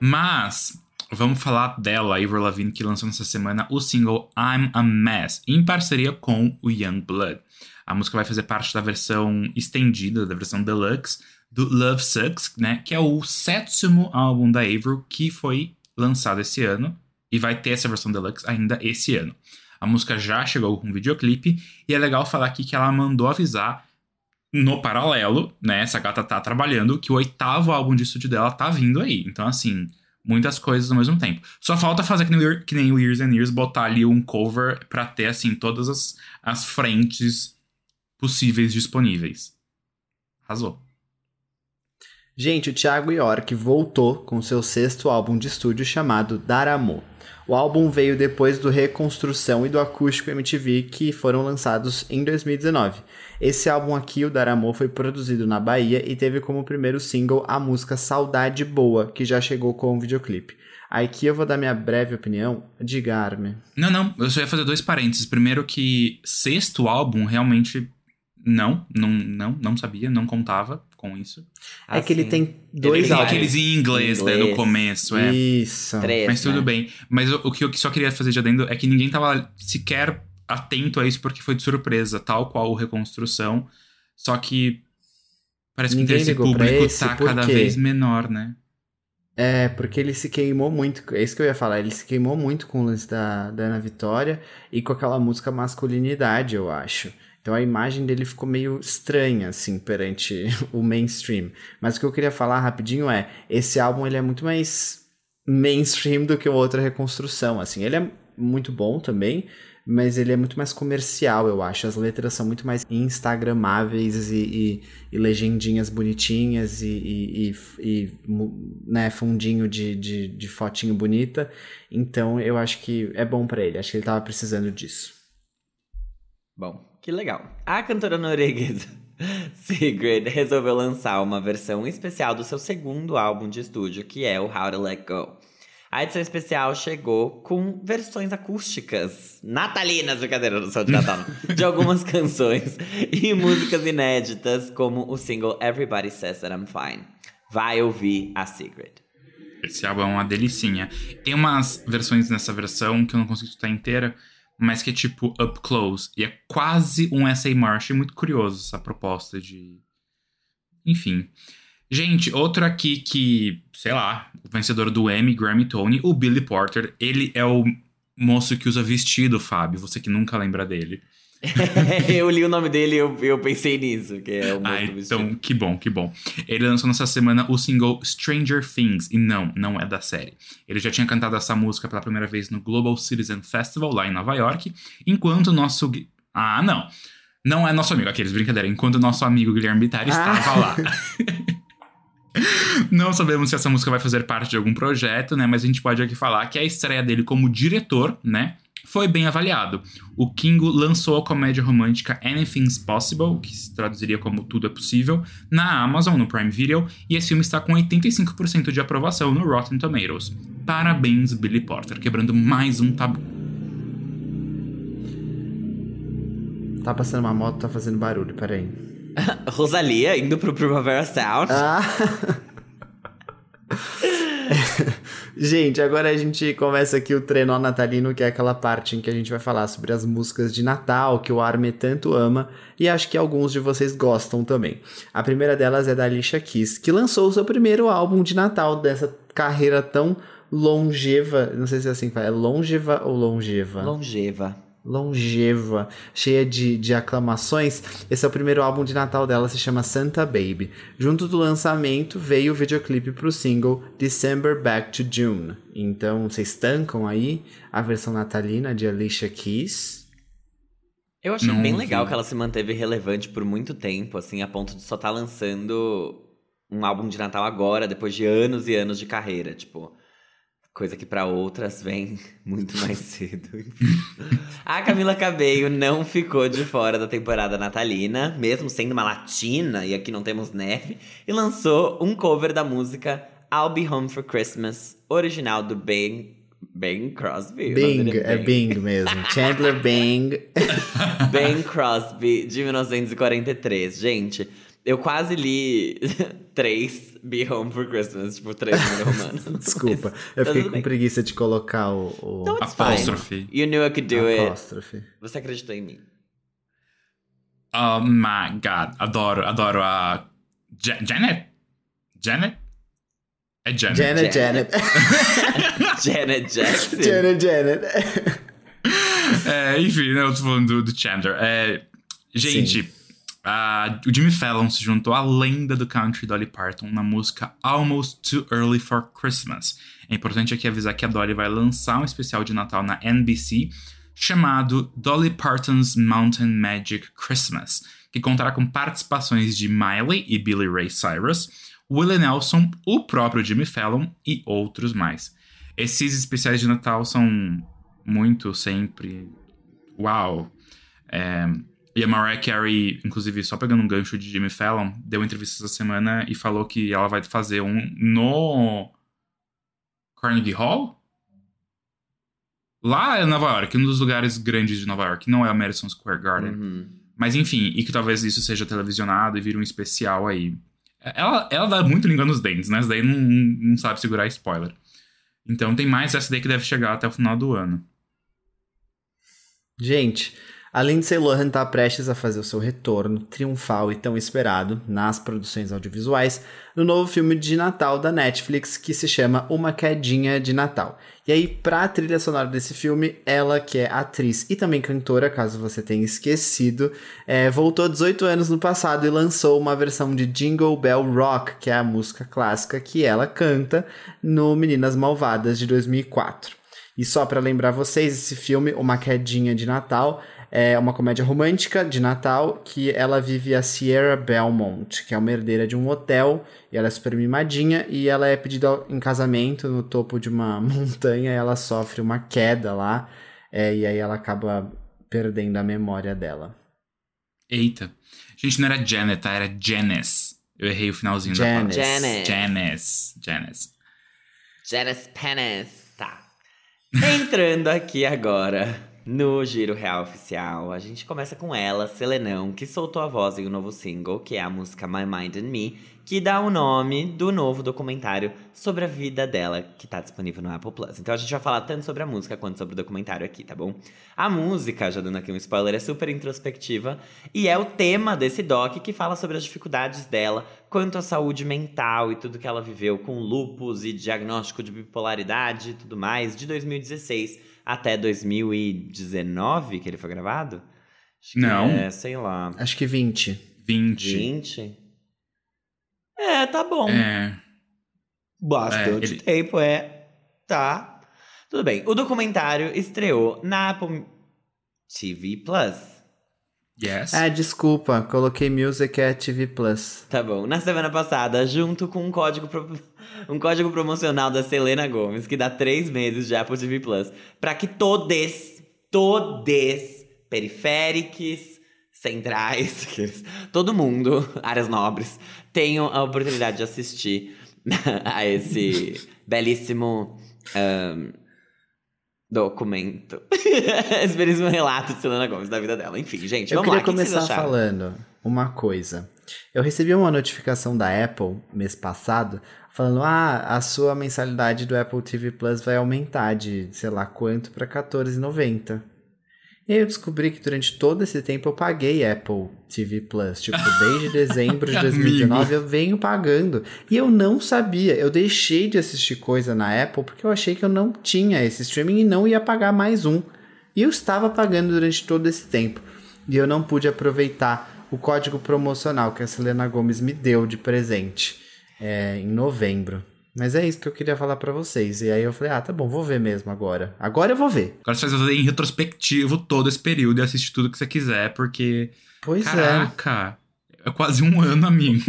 Mas. Vamos falar dela, Avril Lavigne, que lançou nessa semana o single I'm a Mess, em parceria com o Young Blood. A música vai fazer parte da versão estendida, da versão deluxe, do Love Sucks, né? Que é o sétimo álbum da Avril que foi lançado esse ano. E vai ter essa versão deluxe ainda esse ano. A música já chegou com um videoclipe. E é legal falar aqui que ela mandou avisar no paralelo, né? Essa gata tá trabalhando, que o oitavo álbum de estúdio dela tá vindo aí. Então, assim, muitas coisas ao mesmo tempo. Só falta fazer que nem, que nem o Years and Years, botar ali um cover pra ter, assim, todas as, as frentes possíveis disponíveis. Arrasou. Gente, o Thiago York voltou com seu sexto álbum de estúdio chamado Dar Amor. O álbum veio depois do Reconstrução e do Acústico MTV que foram lançados em 2019. Esse álbum aqui, o Dar Amor, foi produzido na Bahia e teve como primeiro single a música Saudade Boa, que já chegou com o videoclipe. Aqui eu vou dar minha breve opinião. Diga, Armin. Não, não, eu só ia fazer dois parênteses. Primeiro que sexto álbum realmente não, não, não, não sabia, não contava com isso. é que ele Assim, tem dois Tem vai. álbuns. aqueles em inglês, né, no Inglês. começo, é. Isso. Três, Mas tudo né? bem. Mas o, o que eu só queria fazer de adendo é que ninguém tava sequer atento a isso porque foi de surpresa, tal qual o Reconstrução. Só que parece que o interesse público esse, tá cada quê? vez menor, né? É, porque ele se queimou muito. É isso que eu ia falar. Ele se queimou muito com o lance da, da Ana Vitória e com aquela música masculinidade, eu acho. Então a imagem dele ficou meio estranha, assim, perante o mainstream. Mas o que eu queria falar rapidinho é: esse álbum ele é muito mais mainstream do que o outro Reconstrução. Assim, ele é muito bom também, mas ele é muito mais comercial, eu acho. As letras são muito mais instagramáveis e, e, e legendinhas bonitinhas e, e, né, fundinho de, de, de fotinho bonita. Então eu acho que é bom pra ele. Acho que ele tava precisando disso. Bom, que legal. A cantora norueguesa Sigrid resolveu lançar uma versão especial do seu segundo álbum de estúdio, que é o How to Let Go. A edição especial chegou com versões acústicas, natalinas, brincadeira, não são de Natal, de algumas canções e músicas inéditas, como o single Everybody Says That I'm Fine. Vai ouvir a Sigrid. Esse álbum é uma delicinha. Tem umas versões nessa versão que eu não consigo escutar inteira, mas que é tipo up close. E é quase um essay march. Muito curioso essa proposta de. Enfim. Gente, outro aqui que, sei lá, o vencedor do Emmy, Grammy Tony, o Billy Porter, ele é o moço que usa vestido, Fábio. Você que nunca lembra dele. eu li o nome dele e eu, eu pensei nisso, que é o Ah, então, que bom, que bom. Ele lançou nessa semana o single Stranger Things, e não, não é da série. Ele já tinha cantado essa música pela primeira vez no Global Citizen Festival, lá em Nova York, enquanto o nosso... Ah, não. Não é nosso amigo, aqueles, brincadeira. Enquanto o nosso amigo Guilherme Bittar estava Ah. lá. Não sabemos se essa música vai fazer parte de algum projeto, né? Mas a gente pode aqui falar que a estreia dele como diretor, né? Foi bem avaliado. O Kingo lançou a comédia romântica Anything's Possible, que se traduziria como Tudo é Possível, na Amazon, no Prime Video, e esse filme está com 85% de aprovação no Rotten Tomatoes. Parabéns, Billy Porter, quebrando mais um tabu. Tá passando uma moto, tá fazendo barulho, peraí. Rosalia indo pro Primavera Sound. Ah. gente, agora a gente começa aqui o trenó natalino, que é aquela parte em que a gente vai falar sobre as músicas de Natal que o Armin tanto ama e acho que alguns de vocês gostam também. A primeira delas é da Alicia Keys, que lançou o seu primeiro álbum de Natal dessa carreira tão longeva, não sei se é assim que fala, é longeva ou longeva? Longeva longeva, cheia de, de aclamações. Esse é o primeiro álbum de Natal dela, se chama Santa Baby. Junto do lançamento veio o videoclipe para o single December Back to June. Então, vocês tancam aí a versão natalina de Alicia Keys. Eu achei Não bem vi. legal que ela se manteve relevante por muito tempo, assim, a ponto de só estar tá lançando um álbum de Natal agora, depois de anos e anos de carreira, tipo Coisa que para outras vem muito mais cedo. a Camila Cabello não ficou de fora da temporada natalina, mesmo sendo uma latina e aqui não temos neve, e lançou um cover da música I'll Be Home for Christmas, original do Bing Bing Crosby. Bing, é Bing mesmo. Chandler Bing. Bing Crosby, de 1943. Gente, eu quase li três Be Home for Christmas, tipo, três romano. Desculpa, eu fiquei com bem. preguiça de colocar o. o... No, Apóstrofe. You knew I could do Apóstrofe. it. Você acreditou em mim. Oh my god, adoro, adoro a. Janet? Janet? É Janet. Janet, Janet. Janet Jackson. Janet, Janet. é, enfim, né, eu tô falando do, do Chandler. É, gente. Sim Uh, o Jimmy Fallon se juntou à lenda do country Dolly Parton na música Almost Too Early for Christmas. É importante aqui avisar que a Dolly vai lançar um especial de Natal na NBC chamado Dolly Parton's Mountain Magic Christmas, que contará com participações de Miley e Billy Ray Cyrus, Willie Nelson, o próprio Jimmy Fallon e outros mais. Esses especiais de Natal são muito sempre. Uau! É, e a Mariah Carey, inclusive, só pegando um gancho de Jimmy Fallon, deu entrevista essa semana e falou que ela vai fazer um no Carnegie Hall? Lá em Nova York, um dos lugares grandes de Nova York, não é o Madison Square Garden. Uhum. Mas enfim, e que talvez isso seja televisionado e vire um especial aí. Ela, ela dá muito língua nos dentes, né? Essa daí não, não sabe segurar spoiler. Então tem mais essa daí que deve chegar até o final do ano. Gente, a Lindsay Lohan está prestes a fazer o seu retorno triunfal e tão esperado nas produções audiovisuais no novo filme de Natal da Netflix que se chama Uma Quedinha de Natal. E aí, para a trilha sonora desse filme, ela que é atriz e também cantora, caso você tenha esquecido, é, voltou 18 anos no passado e lançou uma versão de Jingle Bell Rock, que é a música clássica que ela canta no Meninas Malvadas de 2004. E só para lembrar vocês, esse filme, Uma Quedinha de Natal, é uma comédia romântica de Natal que ela vive a Sierra Belmont, que é uma herdeira de um hotel, e ela é super mimadinha, e ela é pedida em casamento no topo de uma montanha, e ela sofre uma queda lá, é, e aí ela acaba perdendo a memória dela. Eita. Gente, não era Janet, tá? Era Janice. Eu errei o finalzinho Janice. da palavra. Janice. Janice. Janice. Janice Penis. Tá. Entrando aqui agora no Giro Real Oficial, a gente começa com ela, Selenão, que soltou a voz em um novo single, que é a música My Mind and Me, que dá o nome do novo documentário sobre a vida dela, que tá disponível no Apple Plus. Então a gente vai falar tanto sobre a música quanto sobre o documentário aqui, tá bom? A música, já dando aqui um spoiler, é super introspectiva e é o tema desse doc que fala sobre as dificuldades dela quanto à saúde mental e tudo que ela viveu com lupus e diagnóstico de bipolaridade e tudo mais, de 2016 até 2019 que ele foi gravado? Acho Não. É, sei lá. Acho que 20. 20. 20? É, tá bom. É. Bastante é, ele... tempo, é. Tá. Tudo bem. O documentário estreou na Apple TV Plus. Yes. Ah, desculpa, coloquei Music at TV Plus. Tá bom. Na semana passada, junto com um código, pro... um código promocional da Selena Gomes, que dá três meses de Apple TV Plus, para que todos, todos, periféricos, centrais, todo mundo, áreas nobres, tenham a oportunidade de assistir a esse belíssimo. Um, documento. Esse belíssimo relato de Selena Gomes da vida dela. Enfim, gente, eu vamos lá. Eu queria começar falando uma coisa. Eu recebi uma notificação da Apple mês passado falando: ah, a sua mensalidade do Apple TV Plus vai aumentar de sei lá quanto para R$14,90. E aí eu descobri que durante todo esse tempo eu paguei Apple TV Plus. Tipo, desde dezembro de 2019 eu venho pagando. E eu não sabia. Eu deixei de assistir coisa na Apple porque eu achei que eu não tinha esse streaming e não ia pagar mais um. E eu estava pagando durante todo esse tempo. E eu não pude aproveitar o código promocional que a Selena Gomes me deu de presente é, em novembro. Mas é isso que eu queria falar para vocês. E aí eu falei, ah, tá bom, vou ver mesmo agora. Agora eu vou ver. Agora você vai fazer em retrospectivo todo esse período e assistir tudo que você quiser, porque. Pois caraca, é. é quase um ano, amigo.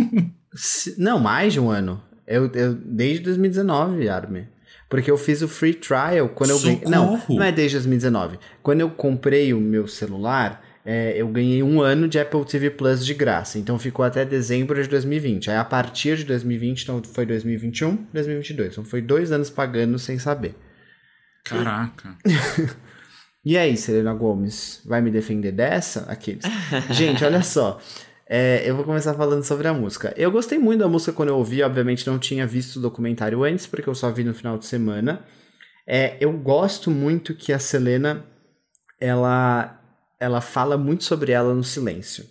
Não, mais de um ano. Eu, eu, desde 2019, Armin. Porque eu fiz o free trial quando Socorro. eu. Não, não é desde 2019. Quando eu comprei o meu celular, é, eu ganhei um ano de Apple TV Plus de graça. Então ficou até dezembro de 2020. Aí a partir de 2020, então foi 2021, 2022. Então foi dois anos pagando sem saber. Caraca. e aí, Serena Gomes, vai me defender dessa? Aqueles. Gente, olha só. É, eu vou começar falando sobre a música. Eu gostei muito da música quando eu ouvi, obviamente não tinha visto o documentário antes, porque eu só vi no final de semana. É, eu gosto muito que a Selena ela ela fala muito sobre ela no silêncio.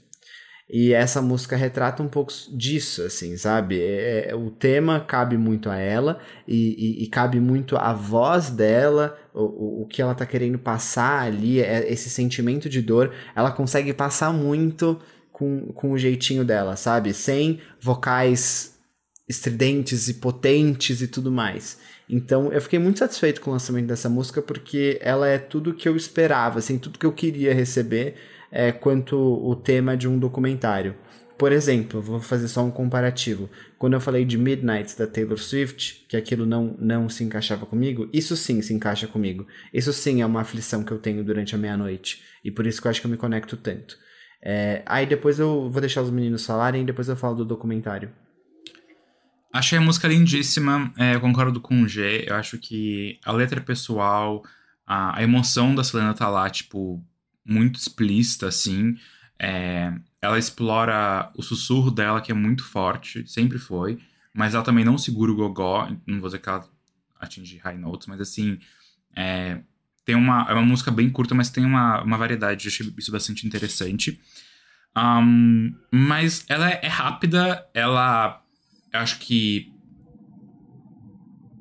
E essa música retrata um pouco disso, assim, sabe? É, é, o tema cabe muito a ela e, e, e cabe muito a voz dela, o, o que ela tá querendo passar ali, é, esse sentimento de dor, ela consegue passar muito com, com o jeitinho dela, sabe? Sem vocais estridentes e potentes e tudo mais. Então eu fiquei muito satisfeito com o lançamento dessa música porque ela é tudo que eu esperava, assim, tudo que eu queria receber é, quanto o tema de um documentário. Por exemplo, vou fazer só um comparativo. Quando eu falei de Midnight da Taylor Swift, que aquilo não, não se encaixava comigo, isso sim se encaixa comigo. Isso sim é uma aflição que eu tenho durante a meia-noite. E por isso que eu acho que eu me conecto tanto. É, aí depois eu vou deixar os meninos falarem e depois eu falo do documentário. Achei a música lindíssima, é, concordo com o G. Eu acho que a letra pessoal, a, a emoção da Selena tá lá, tipo, muito explícita, assim. É, ela explora o sussurro dela, que é muito forte, sempre foi, mas ela também não segura o gogó. Não vou dizer que ela atinge high notes, mas assim. É, tem uma, é uma música bem curta, mas tem uma, uma variedade. Eu achei isso bastante interessante. Um, mas ela é rápida, ela acho que.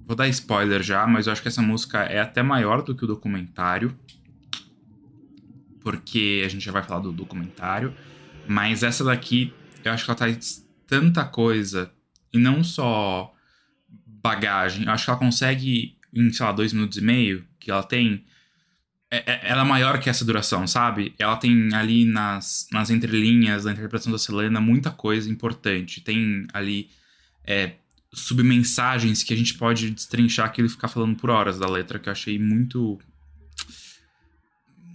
Vou dar spoiler já, mas eu acho que essa música é até maior do que o documentário. Porque a gente já vai falar do documentário. Mas essa daqui, eu acho que ela traz tanta coisa. E não só bagagem. Eu acho que ela consegue, em, sei lá, dois minutos e meio que ela tem. É, é, ela é maior que essa duração, sabe? Ela tem ali nas, nas entrelinhas da interpretação da Selena muita coisa importante. Tem ali é, submensagens que a gente pode destrinchar aquilo e ficar falando por horas da letra, que eu achei muito.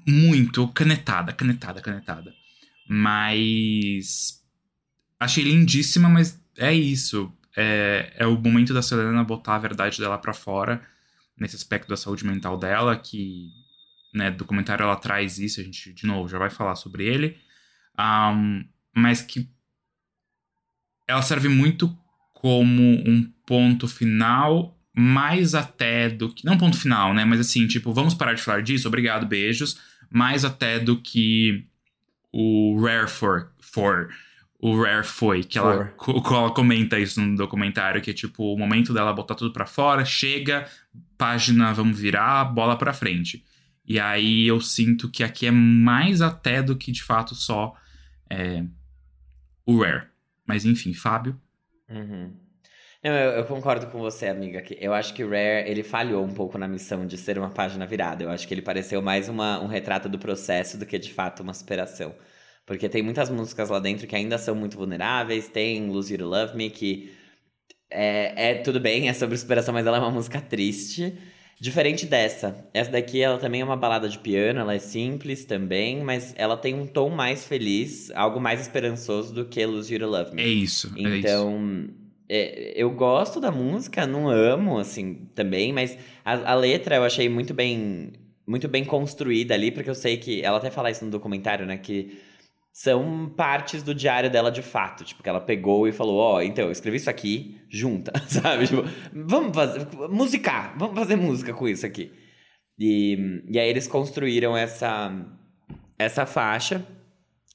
Muito canetada, canetada, canetada. Mas. Achei lindíssima, mas é isso. É, é o momento da Selena botar a verdade dela para fora, nesse aspecto da saúde mental dela, que. Né, documentário ela traz isso, a gente, de novo, já vai falar sobre ele. Um, mas que ela serve muito como um ponto final, mais até do que. Não ponto final, né? Mas assim, tipo, vamos parar de falar disso, obrigado, beijos. Mais até do que o Rare for. for o Rare foi, que ela, ela comenta isso no documentário, que é tipo o momento dela botar tudo para fora, chega, página, vamos virar, bola para frente. E aí eu sinto que aqui é mais até do que de fato só é, o Rare. Mas enfim, Fábio. Uhum. Não, eu, eu, concordo com você, amiga. Que eu acho que o Rare ele falhou um pouco na missão de ser uma página virada. Eu acho que ele pareceu mais uma, um retrato do processo do que de fato uma superação. Porque tem muitas músicas lá dentro que ainda são muito vulneráveis. Tem Lose You to Love Me, que é, é tudo bem, é sobre superação, mas ela é uma música triste. Diferente dessa. Essa daqui, ela também é uma balada de piano, ela é simples também, mas ela tem um tom mais feliz, algo mais esperançoso do que Lose You to Love Me. É isso. Então, é isso. Então, é, eu gosto da música, não amo, assim, também, mas a, a, letra eu achei muito bem, muito bem construída ali, porque eu sei que, ela até fala isso no documentário, né, que são partes do diário dela de fato. Tipo, que ela pegou e falou: Ó, oh, então, eu escrevi isso aqui, junta, sabe? Tipo, vamos fazer. musicar, vamos fazer música com isso aqui. E, e aí eles construíram essa, essa faixa.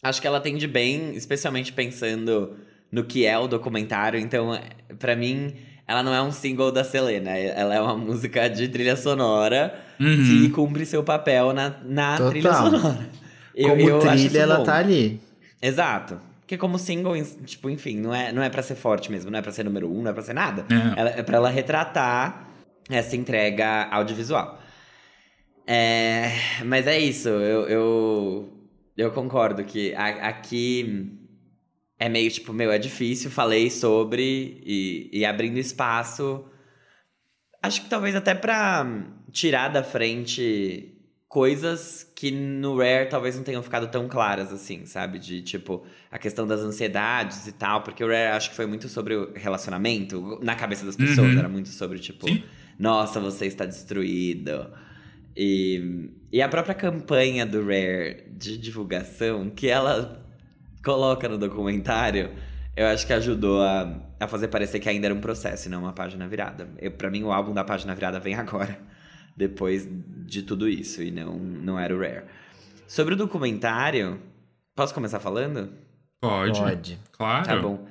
Acho que ela atende bem, especialmente pensando no que é o documentário. Então, para mim, ela não é um single da Selena. Ela é uma música de trilha sonora uhum. que cumpre seu papel na, na trilha sonora. Eu, como eu trilha, ela bom. tá ali. Exato. Porque como single, tipo, enfim, não é, não é pra ser forte mesmo, não é pra ser número um, não é pra ser nada. É, ela, é pra ela retratar essa entrega audiovisual. É, mas é isso, eu, eu, eu concordo que a, aqui é meio tipo, meu, é difícil, falei sobre e, e abrindo espaço. Acho que talvez até pra tirar da frente coisas que no Rare talvez não tenham ficado tão claras assim, sabe? De tipo, a questão das ansiedades e tal, porque o Rare acho que foi muito sobre o relacionamento, na cabeça das pessoas, uhum. era muito sobre tipo, Sim. nossa, você está destruído. E, e a própria campanha do Rare de divulgação, que ela coloca no documentário, eu acho que ajudou a, a fazer parecer que ainda era um processo e não uma página virada. Eu, pra mim, o álbum da página virada vem agora depois de tudo isso, e não, não era o Rare. Sobre o documentário, posso começar falando? Pode. Pode. Claro. Tá bom.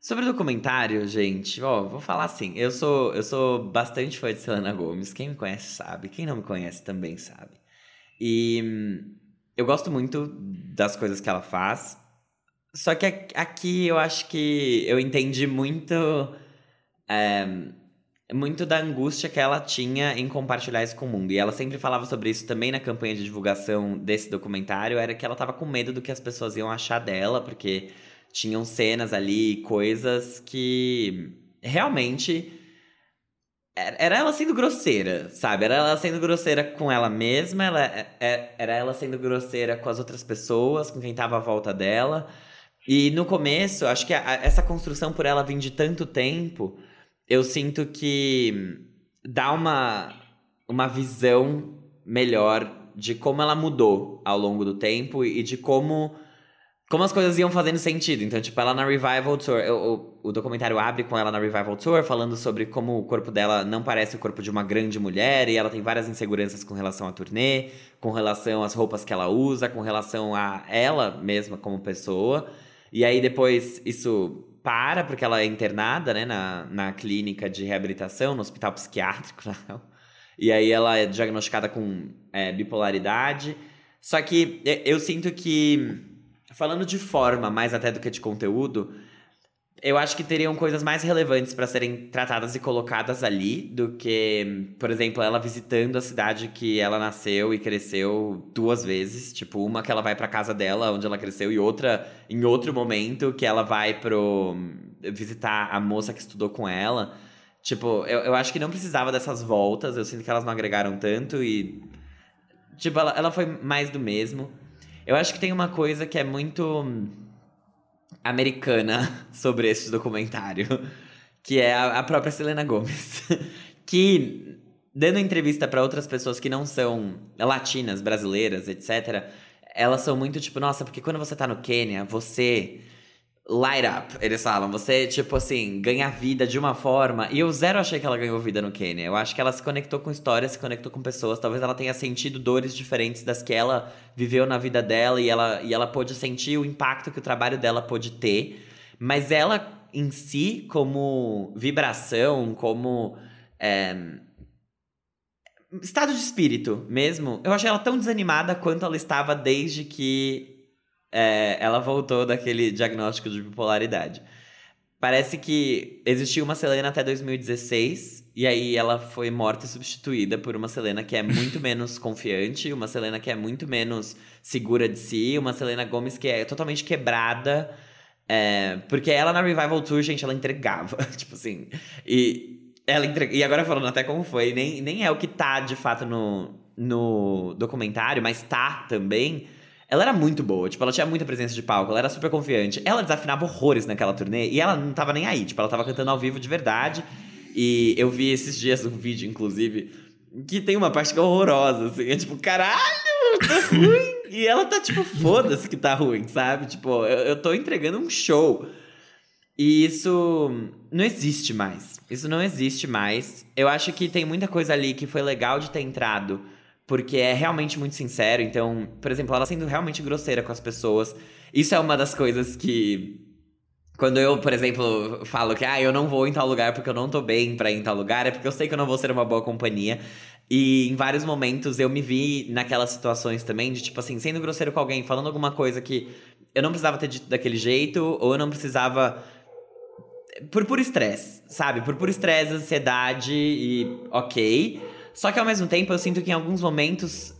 Sobre o documentário, gente, ó, vou falar assim, eu sou, eu sou bastante fã de Selena Gomes, quem me conhece sabe, quem não me conhece também sabe. E hum, eu gosto muito das coisas que ela faz, só que aqui eu acho que eu entendi muito é, muito da angústia que ela tinha em compartilhar isso com o mundo. E ela sempre falava sobre isso também na campanha de divulgação desse documentário, era que ela tava com medo do que as pessoas iam achar dela, porque tinham cenas ali, coisas que realmente era ela sendo grosseira, sabe? Era ela sendo grosseira com ela mesma, ela, é, é, era ela sendo grosseira com as outras pessoas, com quem tava à volta dela. E no começo, acho que a, essa construção por ela vir de tanto tempo eu sinto que dá uma, uma visão melhor de como ela mudou ao longo do tempo e de como como as coisas iam fazendo sentido. Então, tipo, ela na Revival Tour, o, o, documentário abre com ela na Revival Tour, falando sobre como o corpo dela não parece o corpo de uma grande mulher e ela tem várias inseguranças com relação à turnê, com relação às roupas que ela usa, com relação a ela mesma como pessoa. E aí depois isso para, porque ela é internada, né, na, na clínica de reabilitação, no hospital psiquiátrico. E aí ela é diagnosticada com é, bipolaridade. Só que eu sinto que, falando de forma mais até do que de conteúdo, eu acho que teriam coisas mais relevantes para serem tratadas e colocadas ali do que, por exemplo, ela visitando a cidade que ela nasceu e cresceu duas vezes, tipo, uma que ela vai para casa dela onde ela cresceu e outra em outro momento que ela vai pro visitar a moça que estudou com ela. Tipo, eu, eu acho que não precisava dessas voltas, eu sinto que elas não agregaram tanto e tipo, ela, ela foi mais do mesmo. Eu acho que tem uma coisa que é muito americana sobre esse documentário, que é a, própria Selena Gomez, que dando entrevista para outras pessoas que não são latinas, brasileiras, etc, elas são muito tipo, nossa, porque quando você tá no Quênia, você light up, eles falam. Você, tipo assim, ganha vida de uma forma. E eu zero achei que ela ganhou vida no Kenya. Eu acho que ela se conectou com histórias, se conectou com pessoas. Talvez ela tenha sentido dores diferentes das que ela viveu na vida dela e ela, e ela pôde sentir o impacto que o trabalho dela pôde ter. Mas ela em si, como vibração, como. É, estado de espírito mesmo, eu achei ela tão desanimada quanto ela estava desde que é, ela voltou daquele diagnóstico de bipolaridade. Parece que existiu uma Selena até 2016, e aí ela foi morta e substituída por uma Selena que é muito menos confiante, uma Selena que é muito menos segura de si, uma Selena Gomes que é totalmente quebrada. É, porque ela na Revival Tour, gente, ela entregava. tipo assim. E, ela entre... e agora falando até como foi, nem, nem é o que tá de fato no, no documentário, mas tá também ela era muito boa, tipo, ela tinha muita presença de palco, ela era super confiante. Ela desafinava horrores naquela turnê e ela não tava nem aí, tipo, ela tava cantando ao vivo de verdade. E eu vi esses dias um vídeo, inclusive, que tem uma parte que é horrorosa, assim, é tipo, caralho, tá ruim. E ela tá tipo, foda-se que tá ruim, sabe? Tipo, eu, eu tô entregando um show. E isso não existe mais. Isso não existe mais. Eu acho que tem muita coisa ali que foi legal de ter entrado, porque é realmente muito sincero. Então, por exemplo, ela sendo realmente grosseira com as pessoas. Isso é uma das coisas que. Quando eu, por exemplo, falo que ah, eu não vou em tal lugar porque eu não tô bem pra ir em tal lugar, é porque eu sei que eu não vou ser uma boa companhia. E em vários momentos eu me vi naquelas situações também, de tipo assim, sendo grosseiro com alguém, falando alguma coisa que eu não precisava ter dito daquele jeito, ou eu não precisava por puro estresse, sabe? Por puro estresse, ansiedade e ok. Só que ao mesmo tempo eu sinto que em alguns momentos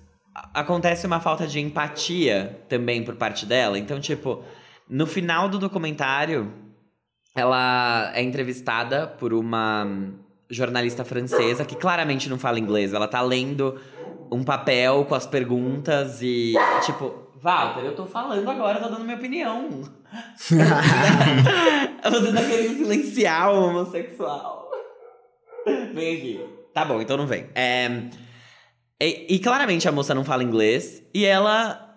acontece uma falta de empatia também por parte dela. Então, tipo, no final do documentário, ela é entrevistada por uma jornalista francesa que claramente não fala inglês. Ela tá lendo um papel com as perguntas e, tipo, Walter, eu tô falando agora, tô dando minha opinião. Você tá querendo silenciar o homossexual. Vem aqui. Tá bom, então não vem. É, e, e, claramente a moça não fala inglês e ela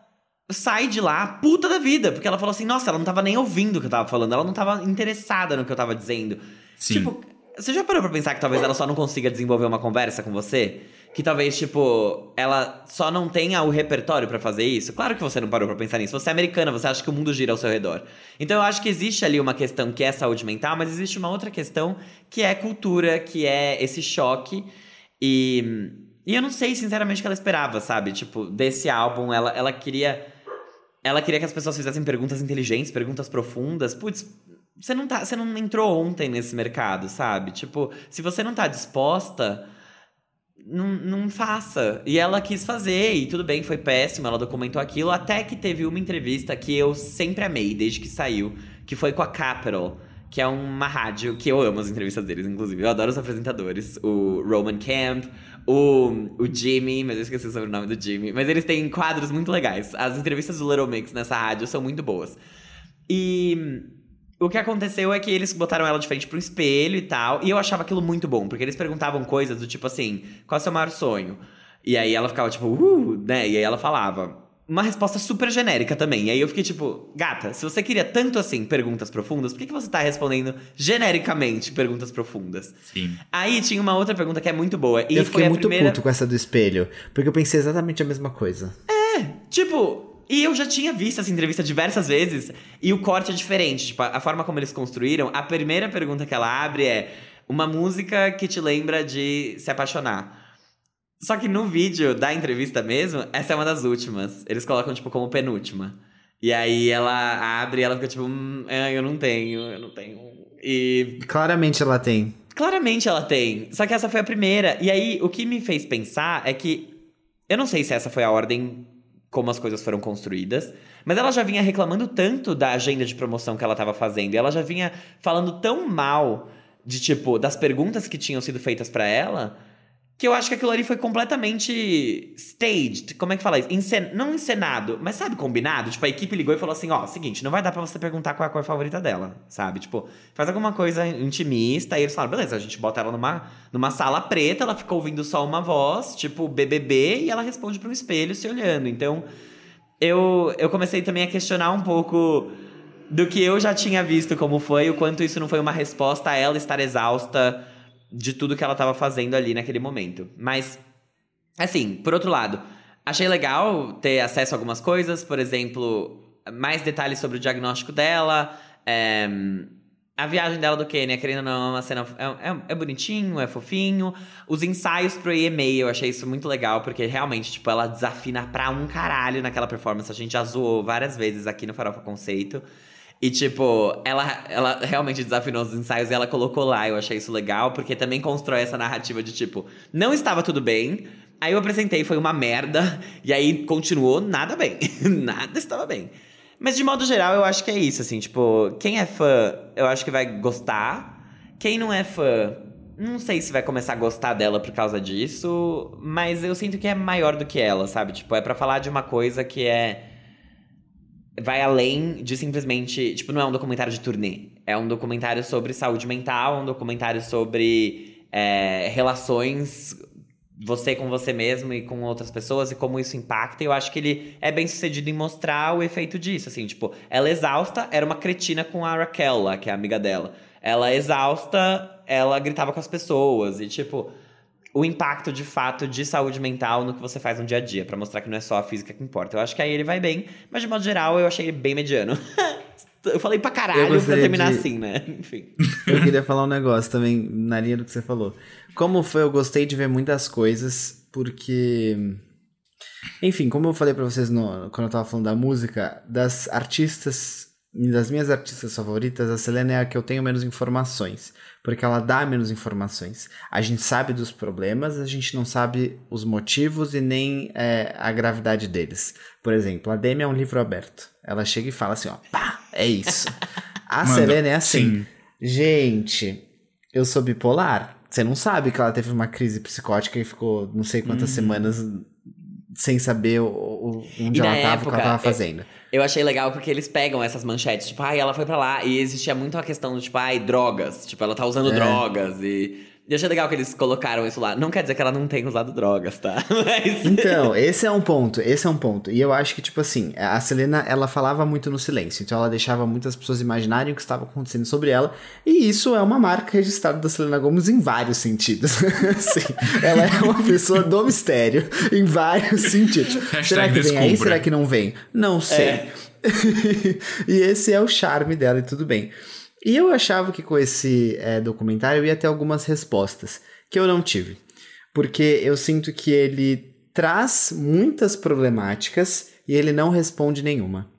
sai de lá puta da vida, porque ela falou assim: nossa, ela não tava nem ouvindo o que eu tava falando, ela não tava interessada no que eu tava dizendo. Sim. Tipo, você já parou pra pensar que talvez ela só não consiga desenvolver uma conversa com você? Que talvez, tipo, ela só não tenha o repertório para fazer isso? Claro que você não parou pra pensar nisso. Você é americana, você acha que o mundo gira ao seu redor. Então eu acho que existe ali uma questão que é saúde mental, mas existe uma outra questão que é cultura, que é esse choque. E, e eu não sei, sinceramente, o que ela esperava, sabe? Tipo, desse álbum, ela, ela queria. Ela queria que as pessoas fizessem perguntas inteligentes, perguntas profundas. Putz, você não, tá, você não entrou ontem nesse mercado, sabe? Tipo, se você não tá disposta, não, não faça. E ela quis fazer, e tudo bem, foi péssimo, ela documentou aquilo, até que teve uma entrevista que eu sempre amei, desde que saiu, que foi com a Capital, que é uma rádio que eu amo as entrevistas deles, inclusive. Eu adoro os apresentadores. O Roman Camp, o, o Jimmy, mas eu esqueci o nome do Jimmy. Mas eles têm quadros muito legais. As entrevistas do Little Mix nessa rádio são muito boas. E o que aconteceu é que eles botaram ela de frente pro espelho e tal. E eu achava aquilo muito bom, porque eles perguntavam coisas do tipo assim: qual é o seu maior sonho? E aí ela ficava tipo, uh, né? E aí ela falava. Uma resposta super genérica também. E aí eu fiquei tipo, gata, se você queria tanto assim perguntas profundas, por que, que você tá respondendo genericamente perguntas profundas? Sim. Aí tinha uma outra pergunta que é muito boa. E eu fiquei muito primeira... puto com essa do espelho, porque eu pensei exatamente a mesma coisa. É, tipo, e eu já tinha visto essa entrevista diversas vezes e o corte é diferente. Tipo, a forma como eles construíram, a primeira pergunta que ela abre é uma música que te lembra de se apaixonar. Só que no vídeo da entrevista mesmo, essa é uma das últimas. Eles colocam, tipo, como penúltima. E aí ela abre e ela fica tipo, hum, é, eu não tenho, eu não tenho. E. Claramente ela tem. Claramente ela tem. Só que essa foi a primeira. E aí, o que me fez pensar é que. Eu não sei se essa foi a ordem como as coisas foram construídas. Mas ela já vinha reclamando tanto da agenda de promoção que ela estava fazendo. E ela já vinha falando tão mal de tipo das perguntas que tinham sido feitas para ela, que eu acho que aquilo ali foi completamente staged. Como é que fala isso? Encen... Não encenado, mas sabe, combinado? Tipo, a equipe ligou e falou assim: ó, seguinte, não vai dar para você perguntar qual é a cor favorita dela, sabe? Tipo, faz alguma coisa intimista. E eles falaram: beleza, a gente bota ela numa, numa sala preta, ela ficou ouvindo só uma voz, tipo, BBB, e ela responde para espelho se olhando. Então, eu, eu comecei também a questionar um pouco do que eu já tinha visto como foi, o quanto isso não foi uma resposta a ela estar exausta de tudo que ela estava fazendo ali naquele momento. Mas, assim, por outro lado, achei legal ter acesso a algumas coisas, por exemplo, mais detalhes sobre o diagnóstico dela, é, a viagem dela do Quênia, querendo ou não, é uma cena. É, é, é, bonitinho, é fofinho. Os ensaios pro EMA, eu achei isso muito legal, porque realmente, tipo, ela desafina pra um caralho naquela performance. A gente já zoou várias vezes aqui no Farofa Conceito. E, tipo, ela, ela realmente desafinou os ensaios e ela colocou lá. Eu achei isso legal, porque também constrói essa narrativa de, tipo, não estava tudo bem. Aí eu apresentei, foi uma merda. E aí continuou nada bem. nada estava bem. Mas de modo geral, eu acho que é isso, assim, tipo, quem é fã, eu acho que vai gostar. Quem não é fã, não sei se vai começar a gostar dela por causa disso, mas eu sinto que é maior do que ela, sabe? Tipo, é para falar de uma coisa que é vai além de simplesmente. Tipo, não é um documentário de turnê. É um documentário sobre saúde mental, um documentário sobre é, relações você com você mesmo e com outras pessoas e como isso impacta. E eu acho que ele é bem sucedido em mostrar o efeito disso. Assim, tipo, ela exausta, era uma cretina com a Raquel que é a amiga dela. Ela exausta, ela gritava com as pessoas e, tipo, o impacto de fato de saúde mental no que você faz no dia a dia, para mostrar que não é só a física que importa. Eu acho que aí ele vai bem, mas de modo geral eu achei ele bem mediano. eu falei pra caralho pra terminar de... assim, né? Enfim. Eu queria falar um negócio também na linha do que você falou. Como foi, eu gostei de ver muitas coisas, porque. Enfim, como eu falei para vocês no, quando eu tava falando da música, das artistas, das minhas artistas favoritas, a Selena é a que eu tenho menos informações porque ela dá menos informações. A gente sabe dos problemas, a gente não sabe os motivos e nem é, a gravidade deles. Por exemplo, a Demi é um livro aberto. Ela chega e fala assim, ó, pá, é isso. A Mano, Selena é assim, sim. gente, eu sou bipolar. Você não sabe que ela teve uma crise psicótica e ficou não sei quantas uhum. semanas sem saber o, o, onde ela estava, o que ela estava fazendo. Eu achei legal porque eles pegam essas manchetes, tipo, ai, ela foi para lá. E existia muito a questão do, tipo, ai, drogas. Tipo, ela tá usando é. drogas e. E eu achei legal que eles colocaram isso lá. Não quer dizer que ela não tenha usado drogas, tá? Mas... Então, esse é um ponto, esse é um ponto. E eu acho que, tipo assim, a Selena, ela falava muito no silêncio. Então ela deixava muitas pessoas imaginarem o que estava acontecendo sobre ela. E isso é uma marca registrada da Selena Gomez em vários sentidos. Sim, ela é uma pessoa do mistério em vários sentidos. Será que vem aí? Será que não vem? Não sei. É. e esse é o charme dela e tudo bem. E eu achava que com esse é, documentário eu ia ter algumas respostas, que eu não tive. Porque eu sinto que ele traz muitas problemáticas e ele não responde nenhuma.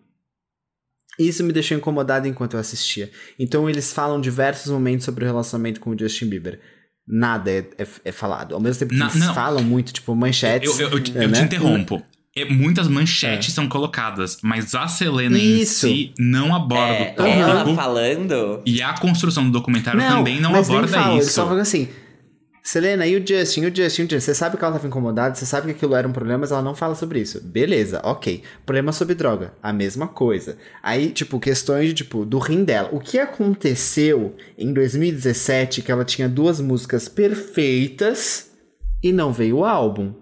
Isso me deixou incomodado enquanto eu assistia. Então eles falam diversos momentos sobre o relacionamento com o Justin Bieber. Nada é, é, é falado. Ao mesmo tempo que não, eles não. falam muito, tipo, manchetes. Eu, eu, eu, eu né? te interrompo. É, muitas manchetes é. são colocadas, mas a Selena Isso. em si não aborda é, o tópico. Ela falando. E a construção do documentário não, também não aborda fala, isso. Só falando assim. Selena, e o Justin, e o Justin, e o Justin, você sabe que ela estava incomodada, você sabe que aquilo era um problema, mas ela não fala sobre isso. Beleza, ok. Problema sobre droga, a mesma coisa. Aí, tipo, questões de, tipo, do rim dela. O que aconteceu em 2017 que ela tinha duas músicas perfeitas e não veio o álbum?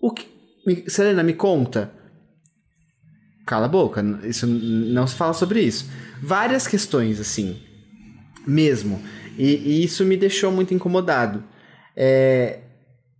O que, me, Selena, me conta. Cala a boca, isso não se fala sobre isso. Várias questões, assim, mesmo. E, e isso me deixou muito incomodado. É,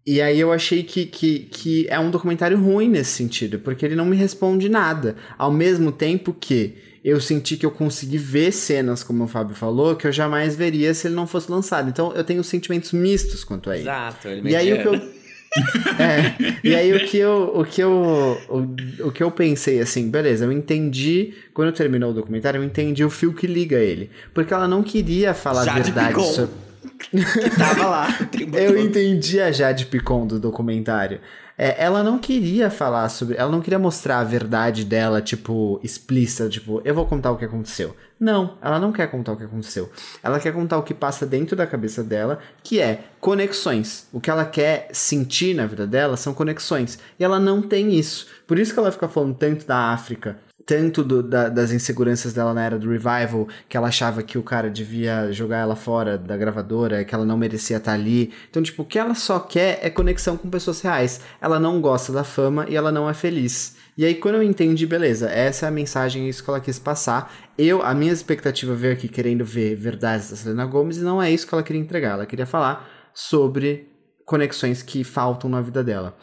e aí eu achei que, que, que é um documentário ruim nesse sentido, porque ele não me responde nada. Ao mesmo tempo que eu senti que eu consegui ver cenas, como o Fábio falou, que eu jamais veria se ele não fosse lançado. Então eu tenho sentimentos mistos quanto a ele. Exato, ele E aí o que eu é, e aí o que eu, o que eu, o, o que eu pensei assim, beleza, eu entendi, quando terminou o documentário, eu entendi o fio que liga ele, porque ela não queria falar a verdade sobre... que tava lá. eu entendi a Jade Picon do documentário. É, ela não queria falar sobre. Ela não queria mostrar a verdade dela, tipo, explícita, tipo, eu vou contar o que aconteceu. Não, ela não quer contar o que aconteceu. Ela quer contar o que passa dentro da cabeça dela, que é conexões. O que ela quer sentir na vida dela são conexões. E ela não tem isso. Por isso que ela fica falando tanto da África tanto do, da, das inseguranças dela na era do revival, que ela achava que o cara devia jogar ela fora da gravadora, que ela não merecia estar ali. Então, tipo, o que ela só quer é conexão com pessoas reais. Ela não gosta da fama e ela não é feliz. E aí, quando eu entendi, beleza, essa é a mensagem, isso que ela quis passar. Eu, a minha expectativa veio aqui querendo ver verdades da Selena Gomez e não é isso que ela queria entregar. Ela queria falar sobre conexões que faltam na vida dela.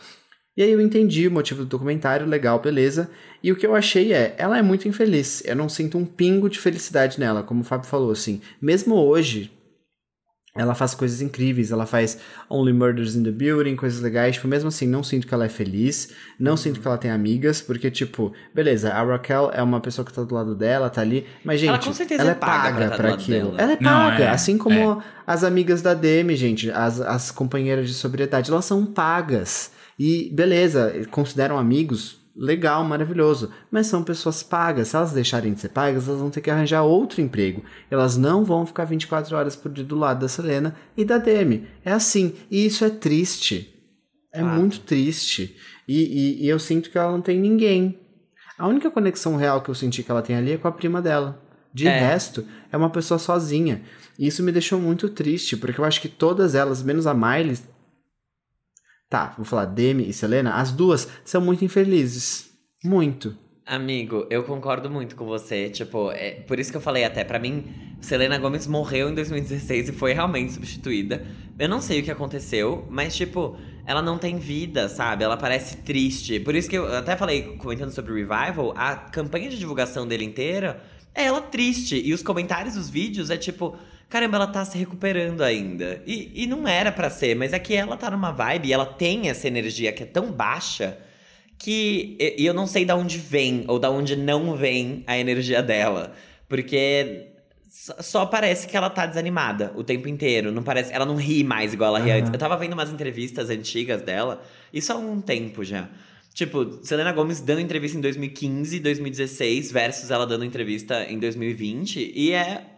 E aí eu entendi o motivo do documentário, legal, beleza. E o que eu achei é, ela é muito infeliz. Eu não sinto um pingo de felicidade nela, como o Fábio falou, assim. Mesmo hoje, ela faz coisas incríveis, ela faz Only Murders in the Building, coisas legais, tipo, mesmo assim, não sinto que ela é feliz, não sinto que ela tem amigas, porque, tipo, beleza, a Raquel é uma pessoa que tá do lado dela, tá ali, mas, gente, ela, ela é paga, pra, pra aquilo. Ela é paga, é, assim como é. as amigas da Demi, gente, as, as companheiras de sobriedade, elas são pagas. E beleza, consideram amigos, legal, maravilhoso, mas são pessoas pagas. Se elas deixarem de ser pagas, elas vão ter que arranjar outro emprego. Elas não vão ficar 24 horas por dia do lado da Selena e da Demi. É assim, e isso é triste. É ah. muito triste. E, e, e eu sinto que ela não tem ninguém. A única conexão real que eu senti que ela tem ali é com a prima dela. De é. resto, é uma pessoa sozinha. E isso me deixou muito triste, porque eu acho que todas elas, menos a Miley, Tá, vou falar Demi e Selena, as duas são muito infelizes. Muito. Amigo, eu concordo muito com você. Tipo, é, por isso que eu falei até, para mim, Selena Gomes morreu em 2016 e foi realmente substituída. Eu não sei o que aconteceu, mas, tipo, ela não tem vida, sabe? Ela parece triste. Por isso que eu até falei, comentando sobre o Revival, a campanha de divulgação dele inteira é ela triste. E os comentários dos vídeos é tipo, caramba, ela tá se recuperando ainda. E, e não era para ser, mas é que ela tá numa vibe e ela tem essa energia que é tão baixa que e eu não sei de onde vem ou da onde não vem a energia dela, porque só parece que ela tá desanimada o tempo inteiro, não parece, ela não ri mais igual ela ria uhum. antes. Eu tava vendo umas entrevistas antigas dela, isso há um tempo já. Tipo, Selena Gomes dando entrevista em 2015, 2016 versus ela dando entrevista em 2020 e é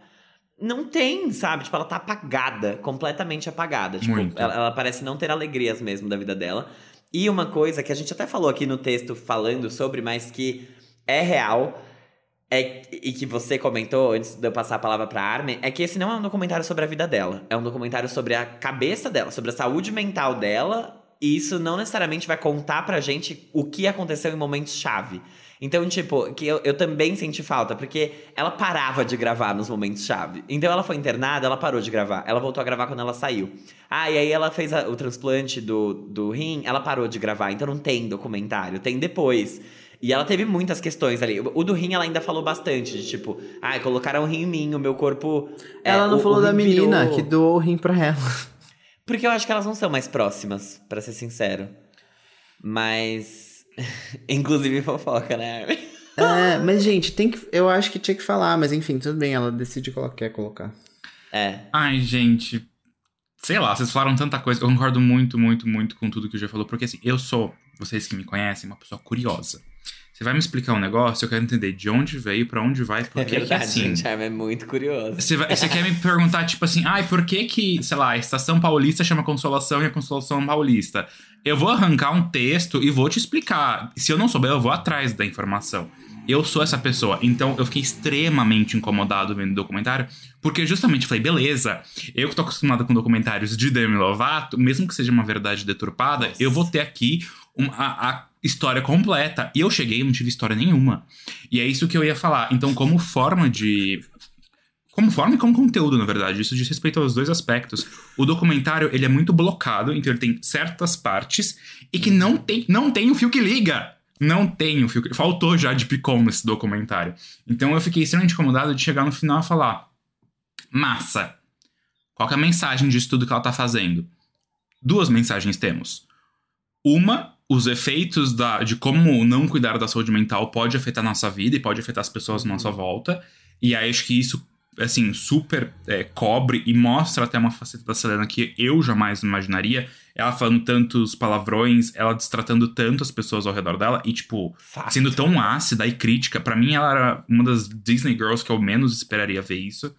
não tem, sabe? Tipo, ela tá apagada, completamente apagada. Tipo, ela, ela, parece não ter alegrias mesmo da vida dela. E uma coisa que a gente até falou aqui no texto falando sobre, mas que é real, é, e que você comentou antes de eu passar a palavra pra Armin, é que esse não é um documentário sobre a vida dela. É um documentário sobre a cabeça dela, sobre a saúde mental dela. E isso não necessariamente vai contar pra gente o que aconteceu em momentos-chave. Então, tipo, que eu, eu também senti falta, porque ela parava de gravar nos momentos-chave. Então, ela foi internada, ela parou de gravar. Ela voltou a gravar quando ela saiu. Ah, e aí ela fez a, o transplante do, do rim, ela parou de gravar. Então, não tem documentário, tem depois. E ela teve muitas questões ali. O do rim ela ainda falou bastante, de tipo, ah, colocaram um rim em mim, o meu corpo. É, ela é, não o, falou o da menina virou... que doou o rim pra ela. Porque eu acho que elas não são mais próximas, para ser sincero. Mas. Inclusive fofoca, né? é, mas gente, tem que. Eu acho que tinha que falar, mas enfim, tudo bem, ela decide colocar, quer colocar. É. Ai, gente. Sei lá, vocês falaram tanta coisa. Eu concordo muito, muito, muito com tudo que o já falou, porque assim, eu sou, vocês que me conhecem, uma pessoa curiosa. Você vai me explicar um negócio, eu quero entender de onde veio, para onde vai, por que, é verdade, que assim. Gente, é muito curioso. Você, vai, você quer me perguntar, tipo assim, ai, por que que, sei lá, a Estação Paulista chama Consolação e a Consolação Paulista? Eu vou arrancar um texto e vou te explicar. Se eu não souber, eu vou atrás da informação. Eu sou essa pessoa. Então eu fiquei extremamente incomodado vendo o documentário, porque justamente falei, beleza, eu que tô acostumado com documentários de Demi Lovato, mesmo que seja uma verdade deturpada, Nossa. eu vou ter aqui a, a história completa. E eu cheguei não tive história nenhuma. E é isso que eu ia falar. Então, como forma de. Como forma e como conteúdo, na verdade. Isso diz respeito aos dois aspectos. O documentário, ele é muito blocado, então ele tem certas partes e que não tem, não tem o fio que liga. Não tem o fio que... Faltou já de Picon nesse documentário. Então eu fiquei extremamente incomodado de chegar no final e falar: Massa, qual é a mensagem disso tudo que ela tá fazendo? Duas mensagens temos. Uma os efeitos da, de como não cuidar da saúde mental pode afetar a nossa vida e pode afetar as pessoas à nossa volta. E aí acho que isso, assim, super é, cobre e mostra até uma faceta da Selena que eu jamais imaginaria. Ela falando tantos palavrões, ela destratando tanto as pessoas ao redor dela e, tipo, Fato. sendo tão ácida e crítica. para mim, ela era uma das Disney Girls que eu menos esperaria ver isso.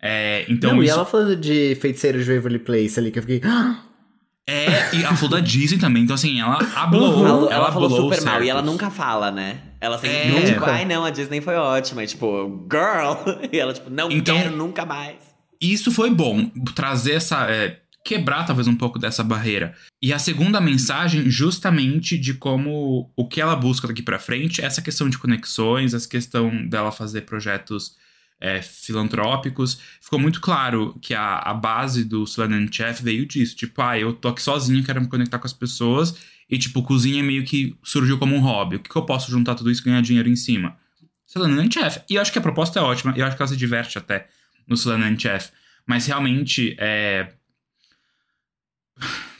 É, então não, isso... e ela falando de feiticeiro de Waverly Place ali, que eu fiquei. É, e ela falou da Disney também, então assim, ela ablou. Ela, ela, ela falou super mal e ela nunca fala, né? Ela sempre, é. nunca, ai não, a Disney foi ótima. E tipo, girl! E ela, tipo, não então, quero nunca mais. Isso foi bom, trazer essa. É, quebrar talvez um pouco dessa barreira. E a segunda mensagem, justamente de como o que ela busca daqui para frente, essa questão de conexões, essa questão dela fazer projetos é, filantrópicos, ficou muito claro que a, a base do Slannan Chef veio disso. Tipo, ah, eu tô aqui sozinho, quero me conectar com as pessoas. E, tipo, cozinha meio que surgiu como um hobby. O que, que eu posso juntar tudo isso e ganhar dinheiro em cima? Slannan Chef. E eu acho que a proposta é ótima. Eu acho que ela se diverte até no Slannan Chef. Mas realmente, é...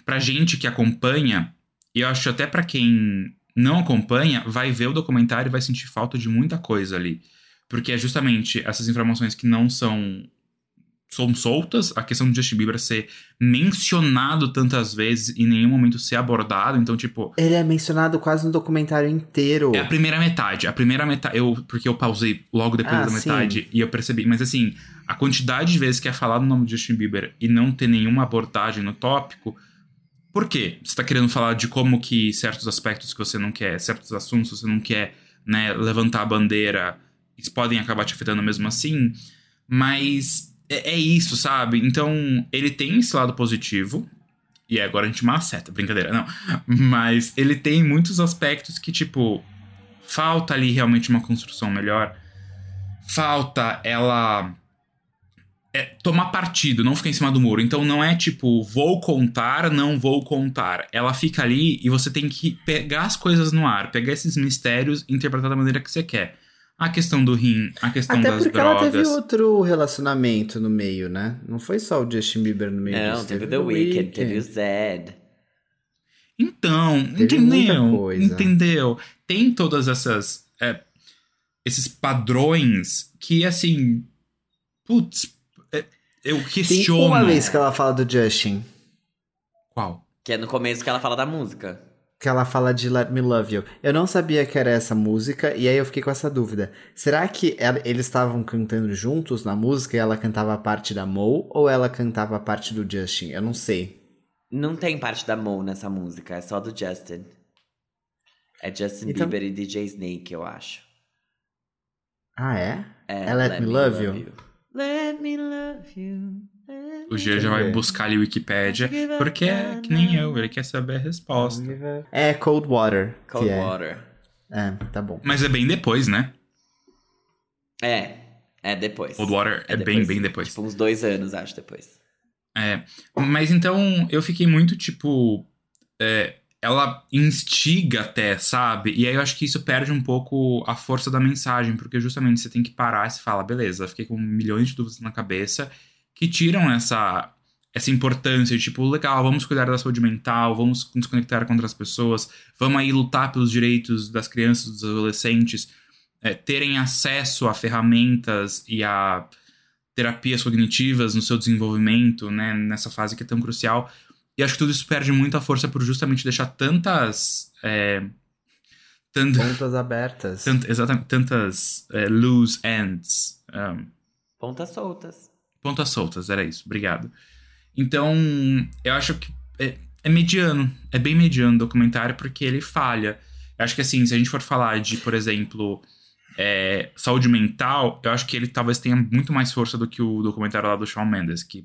pra gente que acompanha, e eu acho até para quem não acompanha, vai ver o documentário e vai sentir falta de muita coisa ali. Porque é justamente essas informações que não são são soltas, a questão do Justin Bieber ser mencionado tantas vezes e em nenhum momento ser abordado, então tipo... Ele é mencionado quase no documentário inteiro. É a primeira metade, a primeira metade, eu, porque eu pausei logo depois ah, da metade sim. e eu percebi, mas assim, a quantidade de vezes que é falado o nome do Justin Bieber e não ter nenhuma abordagem no tópico, por quê? Você tá querendo falar de como que certos aspectos que você não quer, certos assuntos você não quer, né, levantar a bandeira eles podem acabar te afetando mesmo assim, mas é, é isso, sabe? Então, ele tem esse lado positivo, E agora a gente maceta, brincadeira, não. Mas ele tem muitos aspectos que, tipo, falta ali realmente uma construção melhor. Falta ela é, tomar partido, não ficar em cima do muro. Então não é tipo, vou contar, não vou contar. Ela fica ali e você tem que pegar as coisas no ar, pegar esses mistérios e interpretar da maneira que você quer. A questão do rim, a questão Até das porque drogas. ela teve outro relacionamento no meio, né? Não foi só o Justin Bieber no meio Não, disso, teve The Weeknd, teve o Zed. Então, Teve muita entendeu? coisa. Entendeu? Tem todas essas. é, esses padrões que, assim. Putz, é, eu Tem questiono. uma vez que ela fala do Justin, Qual? Que é no começo que ela fala da música. Que ela fala de Let Me Love You. Eu não sabia que era essa música, e aí eu fiquei com essa dúvida. Será que ela- eles estavam cantando juntos na música e ela cantava a parte da Mo, ou ela cantava a parte do Justin? Eu não sei. Não tem parte da Mo nessa música, é só do Justin. É Justin Então- Bieber e DJ Snake, eu acho. Ah, é? É, É Let Me Love You? Let me love you. O me G já vai buscar ali Wikipédia, porque é que nem eu, ele quer saber a resposta. É Cold Water. Cold é. Water. É, tá bom. Mas é bem depois, né? É, é depois. Cold Water é, bem, bem depois. Tipo, uns dois anos, acho, depois. É. Mas então eu fiquei muito tipo. é, ela instiga até, sabe? E aí eu acho que isso perde um pouco a força da mensagem, porque justamente você tem que parar e se fala, beleza, fiquei com milhões de dúvidas na cabeça que tiram essa essa importância de tipo, legal, vamos cuidar da saúde mental, vamos nos conectar com outras pessoas, vamos aí lutar pelos direitos das crianças, dos adolescentes, é, terem acesso a ferramentas e a terapias cognitivas no seu desenvolvimento, né, nessa fase que é tão crucial. E acho que tudo isso perde muita força por justamente deixar tantas. É, tant- Pontas abertas. tant- exatamente, tantas é, loose ends. um, Pontas soltas. Pontas soltas, era isso, obrigado. Então, eu acho que é, é mediano, é bem mediano o documentário, porque ele falha. Eu acho que assim, se a gente for falar de, por exemplo, é, saúde mental, eu acho que ele talvez tenha muito mais força do que o documentário lá do Shawn Mendes, que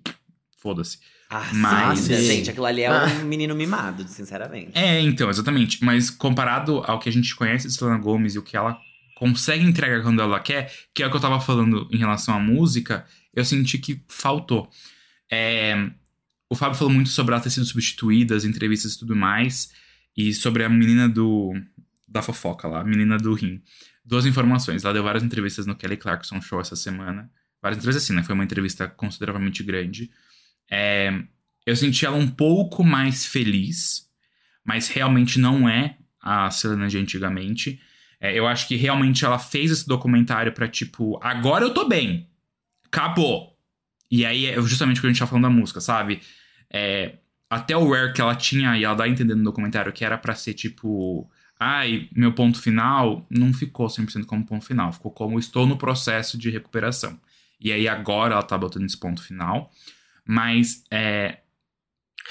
foda-se. Ah, Mas- sim, Sim. gente, aquilo ali é Ah. um menino mimado, sinceramente. É, então, exatamente. Mas comparado ao que a gente conhece de Selena Gomez e o que ela consegue entregar quando ela quer, que é o que eu tava falando em relação à música, eu senti que faltou. É, o Fábio falou muito sobre ela ter sido substituída, as entrevistas e tudo mais, e sobre a menina do da fofoca lá, a menina do rim. Duas informações. Ela deu várias entrevistas no Kelly Clarkson Show essa semana. Várias entrevistas assim, né? Foi uma entrevista consideravelmente grande. É, eu senti ela um pouco mais feliz, mas realmente não é a Selena de antigamente. É, eu acho que realmente ela fez esse documentário pra tipo, agora eu tô bem. Acabou. E aí é justamente o que a gente tá falando da música, sabe? É, até o Rare que ela tinha, e ela dá a entender no documentário que era pra ser tipo. Ai, meu ponto final não ficou 100% como ponto final, ficou como estou no processo de recuperação. E aí agora ela tá botando esse ponto final. Mas é.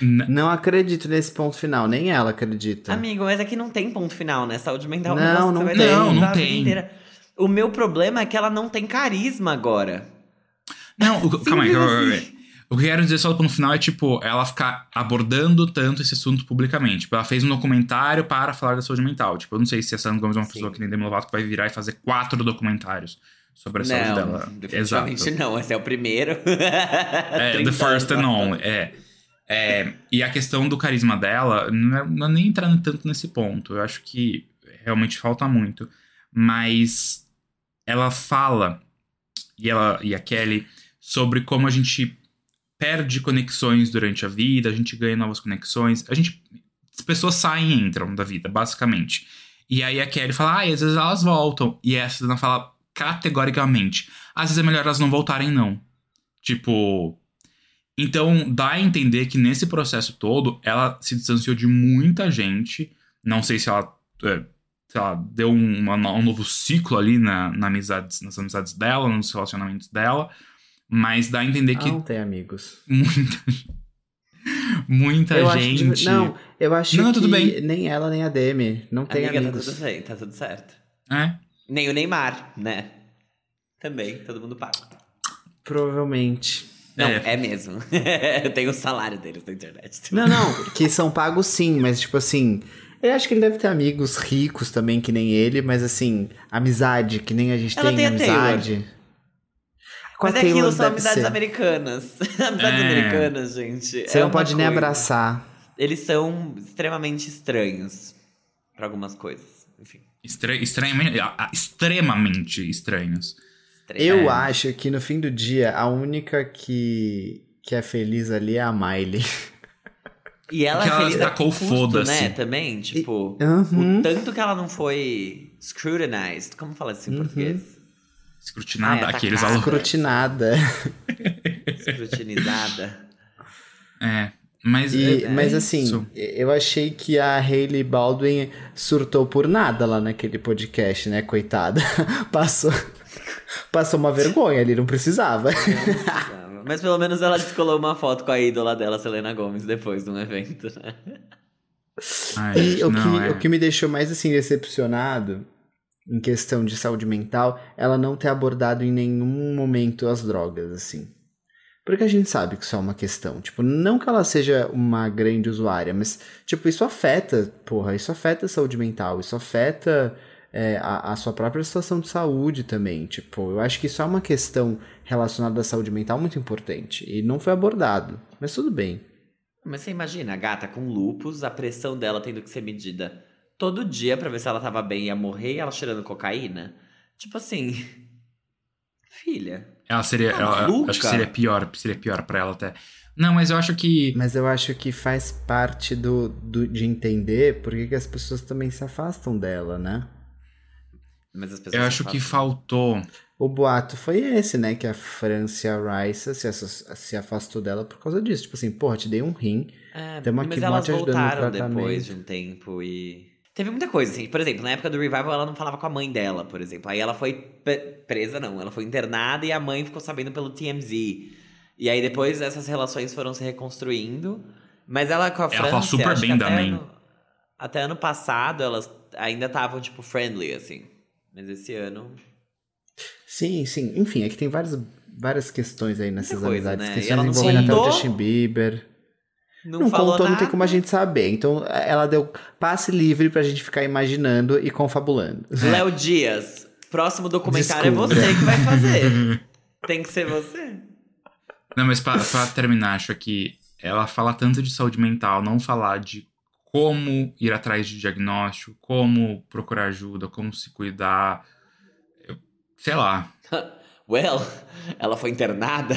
Não acredito nesse ponto final, nem ela acredita. Amigo, mas aqui não tem ponto final, né? Saúde mental Não, é não vai tem. Não, não tem. O meu problema é que ela não tem carisma agora. Não, o, calma aí, Simples calma aí, assim. calma aí. O que eu quero dizer só no final é, tipo, ela ficar abordando tanto esse assunto publicamente. Tipo, ela fez um documentário para falar da saúde mental. Tipo, eu não sei se a Sandra Gomes é uma Sim. pessoa que nem Demi Lovato que vai virar e fazer quatro documentários sobre a saúde não, dela. definitivamente Exato. não. Esse é o primeiro. É, 30 the first and only. É. É, e a questão do carisma dela, não é, não é nem entrando tanto nesse ponto. Eu acho que realmente falta muito. Mas ela fala, e, ela, e a Kelly, sobre como a gente perde conexões durante a vida, a gente ganha novas conexões. A gente. As pessoas saem e entram da vida, basicamente. E aí a Kelly fala, ah, e às vezes elas voltam. E essa Selena fala categoricamente. Às vezes é melhor elas não voltarem, não. Tipo. Então, dá a entender que nesse processo todo, ela se distanciou de muita gente. Não sei se ela, é, deu um, uma- um novo ciclo ali na, na amizades, nas amizades dela, nos relacionamentos dela. Mas dá a entender que não tem amigos. muita, muita eu gente. acho que, não, eu acho Não, que tudo bem. nem ela nem a Demi não tem Amiga, amigos. tá tudo bem, tá tudo certo. É. Nem o Neymar, né? Também, todo mundo paga. Provavelmente. Não, É. é, mesmo. eu tenho o salário deles na internet. Não, não, que são pagos sim, mas tipo assim. Eu acho que ele deve ter amigos ricos também, que nem ele, mas assim, amizade, que nem a gente Ela tem, tem a amizade. Com Mas a é Taylor aquilo, são amizades ser. americanas. amizades É. americanas, gente. Você é não pode nem coisa. abraçar. Eles são extremamente estranhos pra algumas coisas. Enfim. Estra estranhamente, extremamente estranhos. Eu É. acho que no fim do dia, a única que, que é feliz ali é a Miley. E ela Porque é ela feliz a tacou custo, foda-se. né? Também, tipo... Uhum. O tanto que ela não foi scrutinized. Como fala isso em Uhum. português? Escrutinada, é aqueles atacada. alu- Escrutinada. Scrutinizada. É, mas. E- é- é mas assim, isso. eu achei que a Hailey Baldwin surtou por nada lá naquele podcast, né? Coitada. Passou, passou uma vergonha ali, não precisava. Mas pelo menos ela descolou uma foto com a ídola dela, Selena Gomez, depois de um evento, né? Ai, E o, não, que, é. o que me deixou mais assim decepcionado em questão de saúde mental, ela não ter abordado em nenhum momento as drogas, assim. Porque a gente sabe que isso é uma questão. Tipo, não que ela seja uma grande usuária, mas, tipo, isso afeta, porra, isso afeta a saúde mental, isso afeta é, a, a sua própria situação de saúde também. Tipo, eu acho que isso é uma questão relacionada à saúde mental muito importante. E não foi abordado. Mas tudo bem. Mas você imagina, a gata com lupus, a pressão dela tendo que ser medida todo dia pra ver se ela tava bem e ia morrer e ela cheirando cocaína. Tipo assim. Filha. Ela seria. Tá ela- maluca? acho que seria pior, seria pior pra ela até. Não, mas eu acho que. Mas eu acho que faz parte do, do- de entender por que, que as pessoas também se afastam dela, né? Mas as pessoas. Eu acho que faltou. O boato foi esse, né? Que a Francia Rice se, se afastou dela por causa disso. Tipo assim, porra, te dei um rim. É, Tamo aqui, mas elas voltaram depois de um tempo e. Teve muita coisa, assim. Por exemplo, na época do revival, ela não falava com a mãe dela, por exemplo. Aí ela foi presa, não. Ela foi internada e a mãe ficou sabendo pelo TMZ. E aí depois essas relações foram se reconstruindo. Mas ela com a Ela França. fala super bem da até mãe. Ano, até ano passado, elas ainda estavam, tipo, friendly, assim. Mas esse ano. Sim, sim. Enfim, é que tem várias, várias questões aí nessas coisa, amizades. né? E Questões ela não envolvendo até o. Justin Bieber. Não, Não, falou contou, não tem nada. como a gente saber. Então, ela deu passe livre pra gente ficar imaginando e confabulando. Léo Dias, próximo documentário Desculpa. é você que vai fazer. Tem que ser você. Não, mas pra, pra terminar, acho que ela fala tanto de saúde mental, não falar de como ir atrás de diagnóstico, como procurar ajuda, como se cuidar. Eu- sei lá. Well, ela foi internada.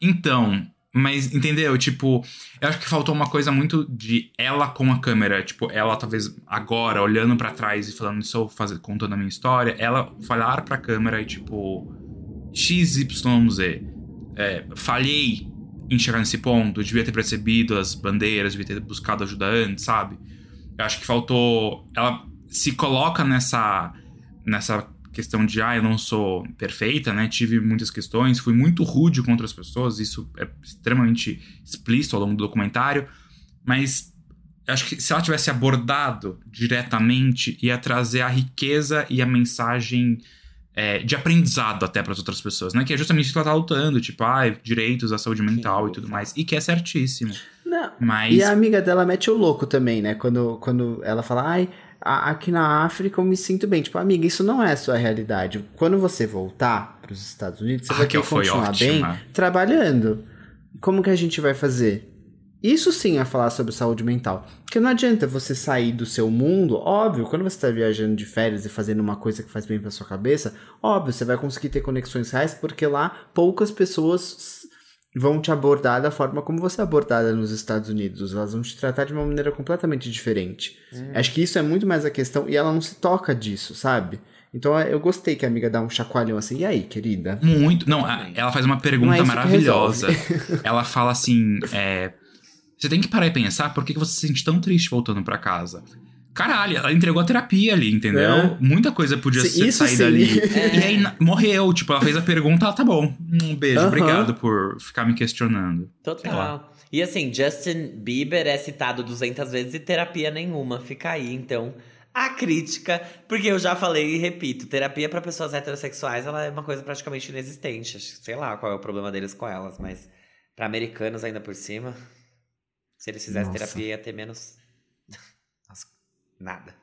Então, mas entendeu? Tipo, eu acho que faltou uma coisa muito de ela com a câmera. Tipo, ela talvez agora, olhando pra trás e falando, estou fazer, contando a minha história, ela falar pra câmera e tipo, XYZ. É, falhei em chegar nesse ponto, devia ter percebido as bandeiras, devia ter buscado ajuda antes, sabe? Eu acho que faltou. Ela se coloca nessa, nessa questão de, ah, eu não sou perfeita, né? Tive muitas questões, fui muito rude contra as pessoas, isso é extremamente explícito ao longo do documentário, mas acho que se ela tivesse abordado diretamente, ia trazer a riqueza e a mensagem é, de aprendizado até para as outras pessoas, né? Que é justamente isso que ela tá lutando, tipo, ah, direitos à saúde mental e tudo mais, e que é certíssimo. Não. Mas E a amiga dela mete o louco também, né? Quando, quando ela fala, ai, a- aqui na África eu me sinto bem. Tipo, amiga, isso não é a sua realidade. Quando você voltar para os Estados Unidos, você Ah, vai ter que continuar ótima. bem trabalhando. Como que a gente vai fazer? Isso sim é falar sobre saúde mental. Porque não adianta você sair do seu mundo, óbvio, quando você está viajando de férias e fazendo uma coisa que faz bem para sua cabeça, óbvio, você vai conseguir ter conexões reais, porque lá poucas pessoas vão te abordar da forma como você é abordada nos Estados Unidos. Elas vão te tratar de uma maneira completamente diferente. Acho que isso é muito mais a questão, e ela não se toca disso, sabe? Então eu gostei que a amiga dá um chacoalhão assim, e aí, querida? Muito. Não, a- ela faz uma é pergunta que maravilhosa. ela fala assim: é, você tem que parar e pensar por que que você se sente tão triste voltando pra casa. Caralho, ela entregou a terapia ali, entendeu? É. Muita coisa podia Sim, ser sair sim. dali. É. E aí morreu. Tipo, ela fez a pergunta, ela tá bom. Um beijo, obrigado por ficar me questionando. Total. E assim, Justin Bieber é citado 200 vezes e terapia nenhuma. Fica aí, então, a crítica, porque eu já falei e repito, terapia para pessoas heterossexuais, ela é uma coisa praticamente inexistente. Sei lá qual é o problema deles com elas, mas para americanos ainda por cima, se eles fizessem Nossa. terapia ia ter menos nada.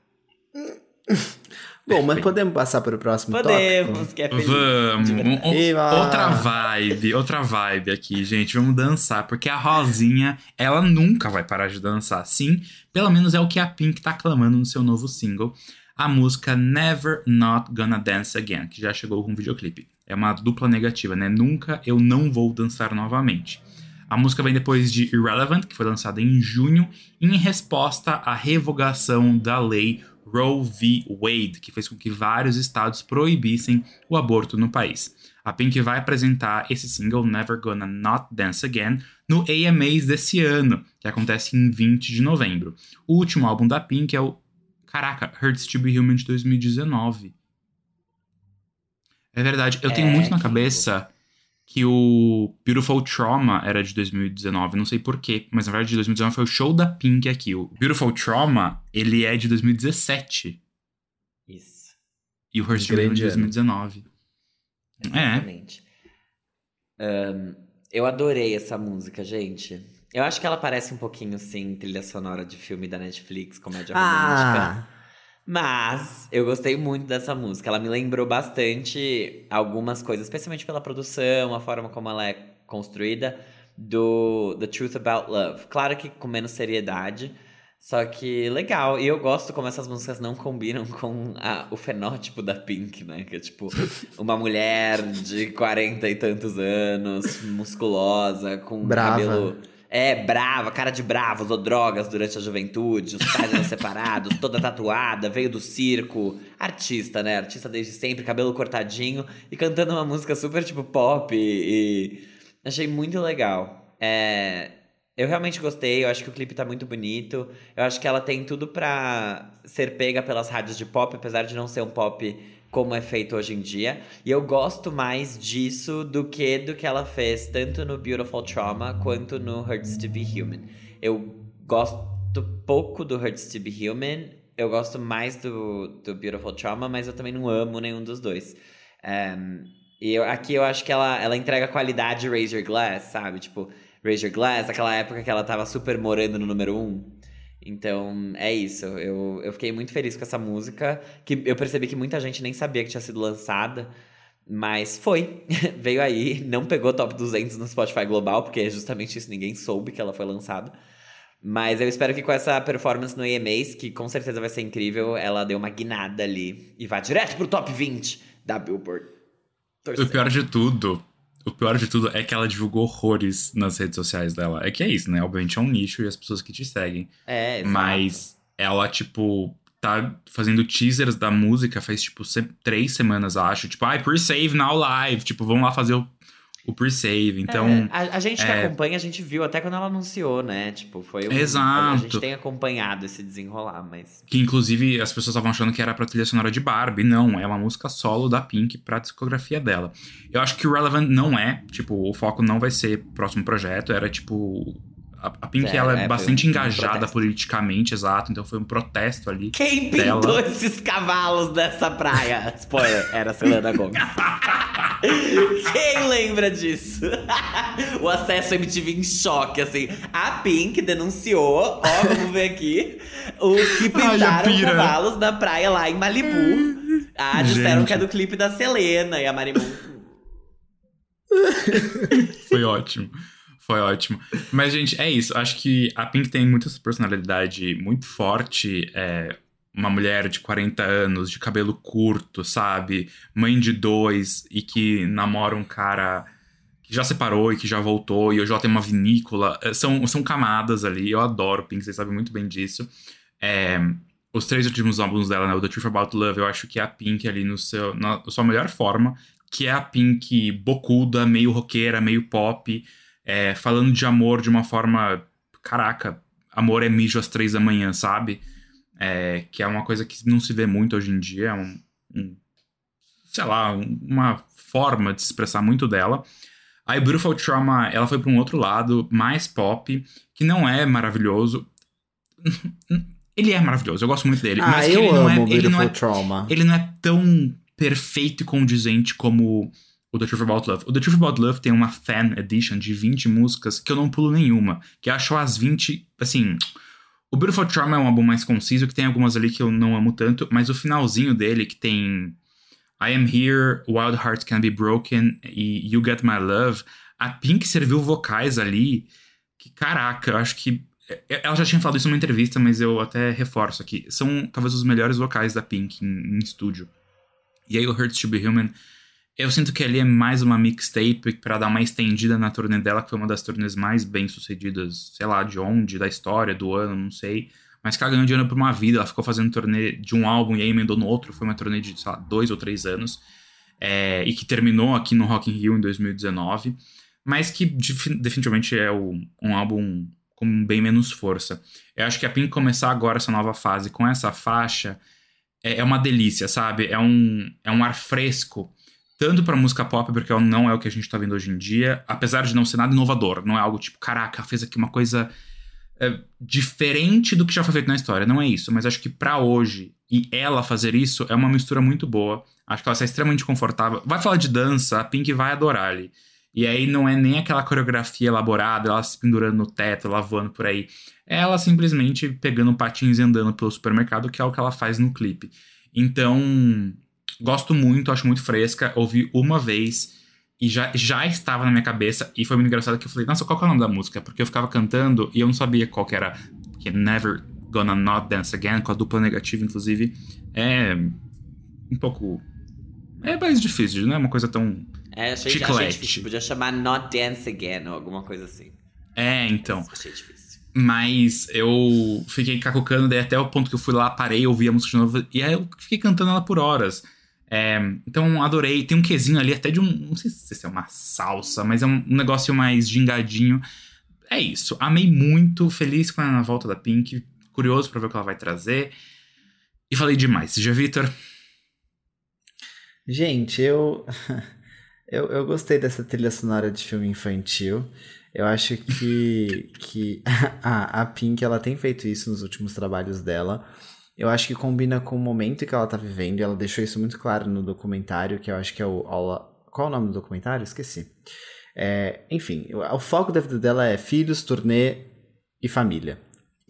Bom, mas podemos passar para o próximo podemos, tópico? que é feliz. Vamos. Um, outra vibe, outra vibe aqui, gente. Vamos dançar, porque a Rosinha, ela nunca vai parar de dançar. Sim, pelo menos é o que a Pink tá clamando no seu novo single. A música Never Not Gonna Dance Again, que já chegou com um videoclipe. É uma dupla negativa, né? Nunca eu não vou dançar novamente. A música vem depois de Irrelevant, que foi lançada em junho, em resposta à revogação da lei Roe v. Wade, que fez com que vários estados proibissem o aborto no país. A Pink vai apresentar esse single Never Gonna Not Dance Again no AMAs desse ano, que acontece em 20 de novembro. O último álbum da Pink é o Caraca, Hurts to Be Human de 2019. É verdade, eu tenho é, muito na cabeça que o Beautiful Trauma era de 2019, não sei porquê, mas na verdade de 2019 foi o show da Pink aqui. O Beautiful Trauma, ele é de 2017. Isso. E o Hurst é de 2019. Exatamente. É. Um, eu adorei essa música, gente. Eu acho que ela parece um pouquinho, sim, trilha sonora de filme da Netflix, comédia ah. romântica. Mas eu gostei muito dessa música. Ela me lembrou bastante algumas coisas, especialmente pela produção, a forma como ela é construída, do The Truth About Love. Claro que com menos seriedade, só que legal. E eu gosto como essas músicas não combinam com a, o fenótipo da Pink, né? Que é tipo uma mulher de 40 e tantos anos, musculosa, com Brava. cabelo é, brava, cara de brava, usou drogas durante a juventude, os pais eram separados, toda tatuada, veio do circo. Artista, né? Artista desde sempre, cabelo cortadinho e cantando uma música super tipo pop e. Achei muito legal. É. Eu realmente gostei, eu acho que o clipe tá muito bonito. Eu acho que ela tem tudo pra ser pega pelas rádios de pop, apesar de não ser um pop como é feito hoje em dia. E eu gosto mais disso do que do que ela fez tanto no Beautiful Trauma quanto no Hurts to Be Human. Eu gosto pouco do Hurts to Be Human, eu gosto mais do, do Beautiful Trauma, mas eu também não amo nenhum dos dois. Um, e eu, aqui eu acho que ela, ela entrega qualidade Your Glass, sabe? Tipo, Your Glass, aquela época que ela tava super morando no número 1. Um. Então, é isso. Eu, eu fiquei muito feliz com essa música. Que eu percebi que muita gente nem sabia que tinha sido lançada. Mas foi. Veio aí. Não pegou top 200 no Spotify Global, porque é justamente isso. Ninguém soube que ela foi lançada. Mas eu espero que com essa performance no EMAs, que com certeza vai ser incrível, ela dê uma guinada ali e vá direto pro top 20 da Billboard. Torcendo. O pior de tudo o pior de tudo é que ela divulgou horrores nas redes sociais dela. É que é isso, né? Obviamente é um nicho e as pessoas que te seguem. É, exato. Mas ela, tipo, tá fazendo teasers da música faz, tipo, três semanas, acho. Tipo, ai, ah, pre-save now live. Tipo, vamos lá fazer o o pre-save. Então. É, a, a, gente que é... acompanha, a gente viu até quando ela anunciou, né? Tipo, foi um, Exato. A gente tem acompanhado esse desenrolar, mas. Que inclusive as pessoas estavam achando que era pra trilha sonora de Barbie. Não, é uma música solo da Pink pra discografia dela. Eu acho que o Relevant não é, tipo, o foco não vai ser próximo projeto, era tipo a, Pink é, ela é, é bastante engajada um politicamente, exato. Então foi um protesto ali. Quem pintou dela. esses cavalos dessa praia? Spoiler, era a Selena Gomez. Quem lembra disso? o acesso MTV em choque, assim. A Pink denunciou, ó, vamos ver aqui, o que pintaram Ai, cavalos da praia lá em Malibu. Ah, disseram Gente. que é do clipe da Selena e a Marimun. Foi ótimo. Foi ótimo. Mas, gente, é isso. Acho que a Pink tem muita personalidade muito forte. É uma mulher de 40 anos, de cabelo curto, sabe? Mãe de dois e que namora um cara que já separou e que já voltou e hoje ela tem uma vinícola. É, são, são camadas ali. Eu adoro Pink, vocês sabem muito bem disso. É, os três últimos álbuns dela, né? O The Truth About Love, eu acho que é a Pink ali no seu, na sua melhor forma. Que é a Pink bocuda, meio roqueira, meio pop é, falando de amor de uma forma. Caraca, amor é mijo às três da manhã, sabe? É, que é uma coisa que não se vê muito hoje em dia. É um, um sei lá, uma forma de se expressar muito dela. A Beautiful Trauma, ela foi para um outro lado, mais pop, que não é maravilhoso. Ele é maravilhoso, eu gosto muito dele. Ah, mas eu ele amo não é, ele não é, Trauma. ele não é tão perfeito e condizente como o The Truth About Love. O The Truth About Love tem uma fan edition de 20 músicas que eu não pulo nenhuma. Que eu acho as 20, assim. O Beautiful Trauma é um álbum mais conciso, que tem algumas ali que eu não amo tanto, mas o finalzinho dele, que tem I Am Here, Wild Hearts Can Be Broken e You Get My Love, a Pink serviu vocais ali que, caraca, eu acho que. Ela já tinha falado isso numa entrevista, mas eu até reforço aqui. São talvez os melhores vocais da Pink em, em estúdio. E aí o Hurts to Be Human, eu sinto que ali é mais uma mixtape para dar uma estendida na turnê dela, que foi uma das turnês mais bem sucedidas, sei lá, de onde, da história, do ano, não sei. Mas que ela ganhou dinheiro por uma vida, ela ficou fazendo turnê de um álbum e aí emendou no outro, foi uma turnê de, sei lá, dois ou três anos. É, e que terminou aqui no Rock in Rio em 2019. Mas que definitivamente é um álbum com bem menos força. Eu acho que a Pink começar agora essa nova fase com essa faixa é, é uma delícia, sabe? É um, é um ar fresco, tanto pra música pop, porque não é o que a gente tá vendo hoje em dia, apesar de não ser nada inovador. Não é algo tipo, caraca, fez aqui uma coisa é, diferente do que já foi feito na história. Não é isso, mas acho que para hoje e ela fazer isso é uma mistura muito boa. Acho que ela está extremamente confortável. Vai falar de dança, a Pink vai adorar ali. E aí não é nem aquela coreografia elaborada, ela se pendurando no teto, ela voando por aí. É ela simplesmente pegando patins e andando pelo supermercado, que é o que ela faz no clipe. Então, gosto muito, acho muito fresca. Ouvi uma vez e já, já estava na minha cabeça. E foi muito engraçado que eu falei, nossa, qual é o nome da música? Porque eu ficava cantando e eu não sabia qual que era. Que Never Gonna Not Dance Again, com a dupla negativa, inclusive. É um pouco. É mais difícil, não é uma coisa tão é, achei, Chiclete. achei difícil. Podia chamar Not Dance Again ou alguma coisa assim. É, então. Achei difícil. Mas eu fiquei cacucando, daí até o ponto que eu fui lá, parei, ouvi a música de novo, e aí eu fiquei cantando ela por horas. É, então adorei. Tem um quesinho ali até de um. Não sei se é uma salsa, mas é um, um negócio mais gingadinho. É isso. Amei muito, feliz com a volta da Pink, curioso pra ver o que ela vai trazer. E falei demais. Já, Vitor? Gente, eu. Eu, eu gostei dessa trilha sonora de filme infantil. Eu acho que, que a, a Pink ela tem feito isso nos últimos trabalhos dela. Eu acho que combina com o momento que ela tá vivendo. E ela deixou isso muito claro no documentário, que eu acho que é o. Qual é o nome do documentário? Esqueci. É, enfim, o, foco da vida dela é filhos, turnê e família.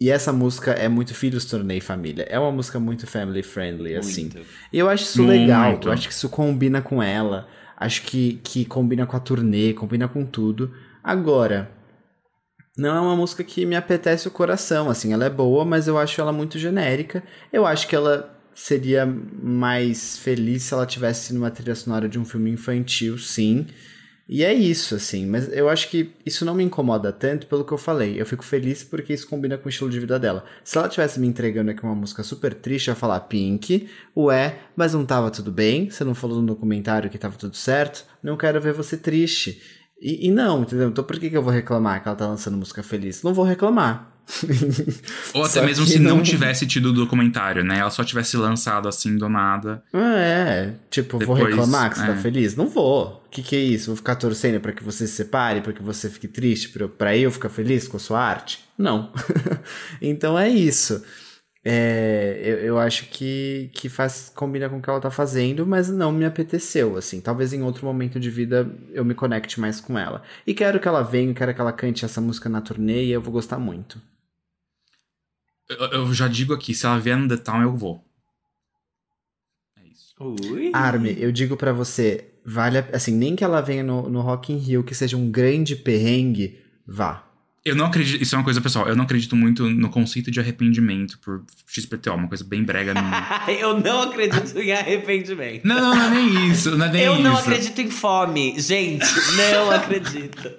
E essa música é muito filhos, turnê e família. É uma música muito family friendly, assim. Muito. E eu acho isso Muito. legal. Eu acho que isso combina com ela. Acho que, que combina com a turnê, combina com tudo. Agora, não é uma música que me apetece o coração, assim, ela é boa, mas eu acho ela muito genérica. Eu acho que ela seria mais feliz se ela tivesse numa trilha sonora de um filme infantil, sim. E é isso, assim, mas eu acho que isso não me incomoda tanto pelo que eu falei. Eu fico feliz porque isso combina com o estilo de vida dela. Se ela tivesse me entregando aqui uma música super triste, eu ia falar Pink, ué, mas não tava tudo bem? Você não falou no documentário que tava tudo certo? Não quero ver você triste. E, e não, entendeu? Então por que, que eu vou reclamar que ela tá lançando música feliz? Não vou reclamar. Ou até Só mesmo se não... tivesse tido o documentário, né? Ela só tivesse lançado assim do nada. É, tipo, vou Depois, reclamar que você é. tá feliz? Não vou. O que, que é isso? Vou ficar torcendo pra que você se separe, pra que você fique triste, pra eu ficar feliz com a sua arte? Não. então é isso. É, eu, eu acho que, que faz combina com o que ela tá fazendo, mas não me apeteceu, assim. Talvez em outro momento de vida eu me conecte mais com ela. E quero que ela venha, quero que ela cante essa música na turnê e eu vou gostar muito. Eu, eu já digo aqui, se ela vier no The Town, eu vou. É isso. Ui. Arme, eu digo pra você, vale a, assim, nem que ela venha no, no Rock in Rio, que seja um grande perrengue, vá. Eu não acredito, isso é uma coisa pessoal, eu não acredito muito no conceito de arrependimento por XPTO, uma coisa bem brega minha. eu não acredito em arrependimento. não, não é nem isso, não é nem eu isso. não acredito em fome. Gente, não acredito.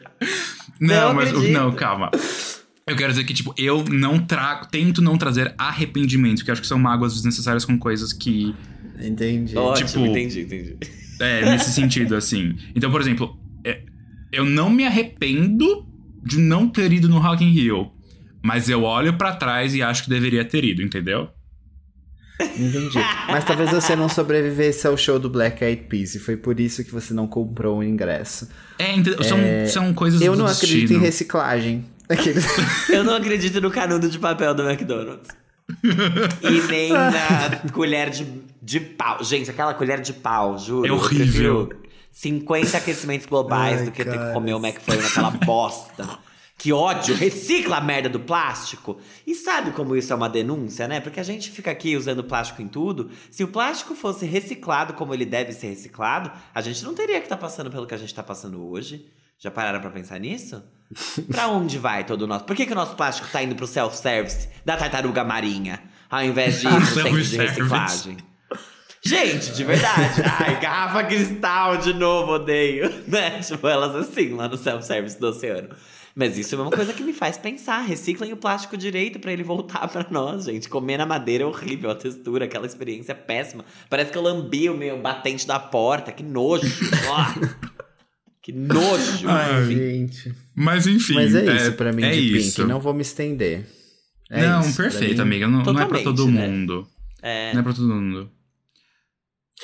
Não, Não mas acredito. não, calma. Eu quero dizer que, tipo, eu não trago, tento não trazer arrependimento, porque eu acho que são mágoas desnecessárias com coisas que. Entendi. Ótimo, Tipo- entendi, entendi. É, nesse sentido, assim. Então, por exemplo, é, eu não me arrependo de não ter ido no Rock in Rio. Mas eu olho pra trás e acho que deveria ter ido, entendeu? Entendi. Mas talvez você não sobrevivesse ao show do Black Eyed Peas e foi por isso que você não comprou o ingresso. É, ente- São, são coisas Eu do não destino. acredito em reciclagem. Aqueles- Eu não acredito no canudo de papel do McDonald's. e nem na colher de, de pau. Gente, aquela colher de pau, juro. É horrível. Eu prefiro 50 aquecimentos globais Ai, do que ter que cara. comer o McFlurry naquela bosta. Que ódio! Recicla a merda do plástico! E sabe como isso é uma denúncia, né? Porque a gente fica aqui usando plástico em tudo. Se o plástico fosse reciclado como ele deve ser reciclado, a gente não teria que estar passando pelo que a gente tá passando hoje. Já pararam pra pensar nisso? Pra onde vai todo o nosso? Por que, que o nosso plástico tá indo pro self-service da tartaruga marinha, ao invés de ir pro centro de reciclagem? Gente, de verdade. Ai, garrafa cristal de novo, odeio. Né? Tipo, elas assim, lá no self-service do oceano. Mas isso é uma coisa que me faz pensar. Reciclem o plástico direito pra ele voltar pra nós, gente. Comer na madeira é horrível, a textura, aquela experiência é péssima. Parece que eu lambi o meu batente da porta. Que nojo. Ó. que nojo. Ai, Enfim. Gente. Mas enfim. Mas é isso pra mim é de isso. Pink. Não vou me estender. É não, isso, perfeito, amiga. Não, não é pra todo né? mundo. É. Não é pra todo mundo.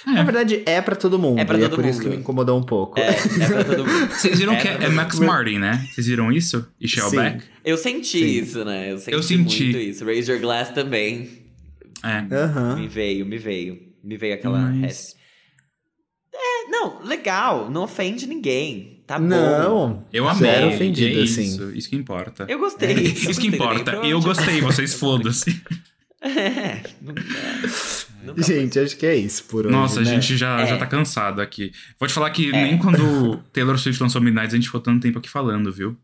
Na verdade, é pra todo mundo. É pra é todo por isso mundo. que me incomodou um pouco. É, é pra todo mundo. Vocês viram É que é, é Max. Martin, né? Vocês viram isso? E. Shellback? Eu senti Sim. isso, né? Eu senti, Eu senti. muito isso. Raise Your Glass também. É. Me veio, me veio. Me veio aquela. Mas- É, não, legal. Não ofende ninguém. Tá bom. Não. Eu amei. Zero ofendido, é assim. isso, isso que importa. Eu gostei. É, eu isso que gostei importa. também, Eu gostei, vocês fodam-se. É. não- é, nunca Gente, acho que é isso por hoje. Nossa, a né? gente já, É. já tá cansado aqui. Vou te falar que É. nem quando Taylor Swift lançou Midnight a gente ficou tanto tempo aqui falando, viu?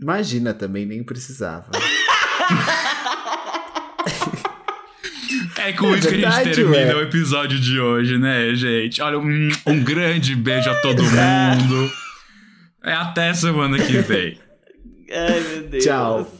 Imagina também, nem precisava. É com isso que a verdade, gente termina ué. o episódio de hoje, né, gente? Olha, um, um grande beijo a todo mundo. É até semana que vem. Ai, meu Deus. Tchau.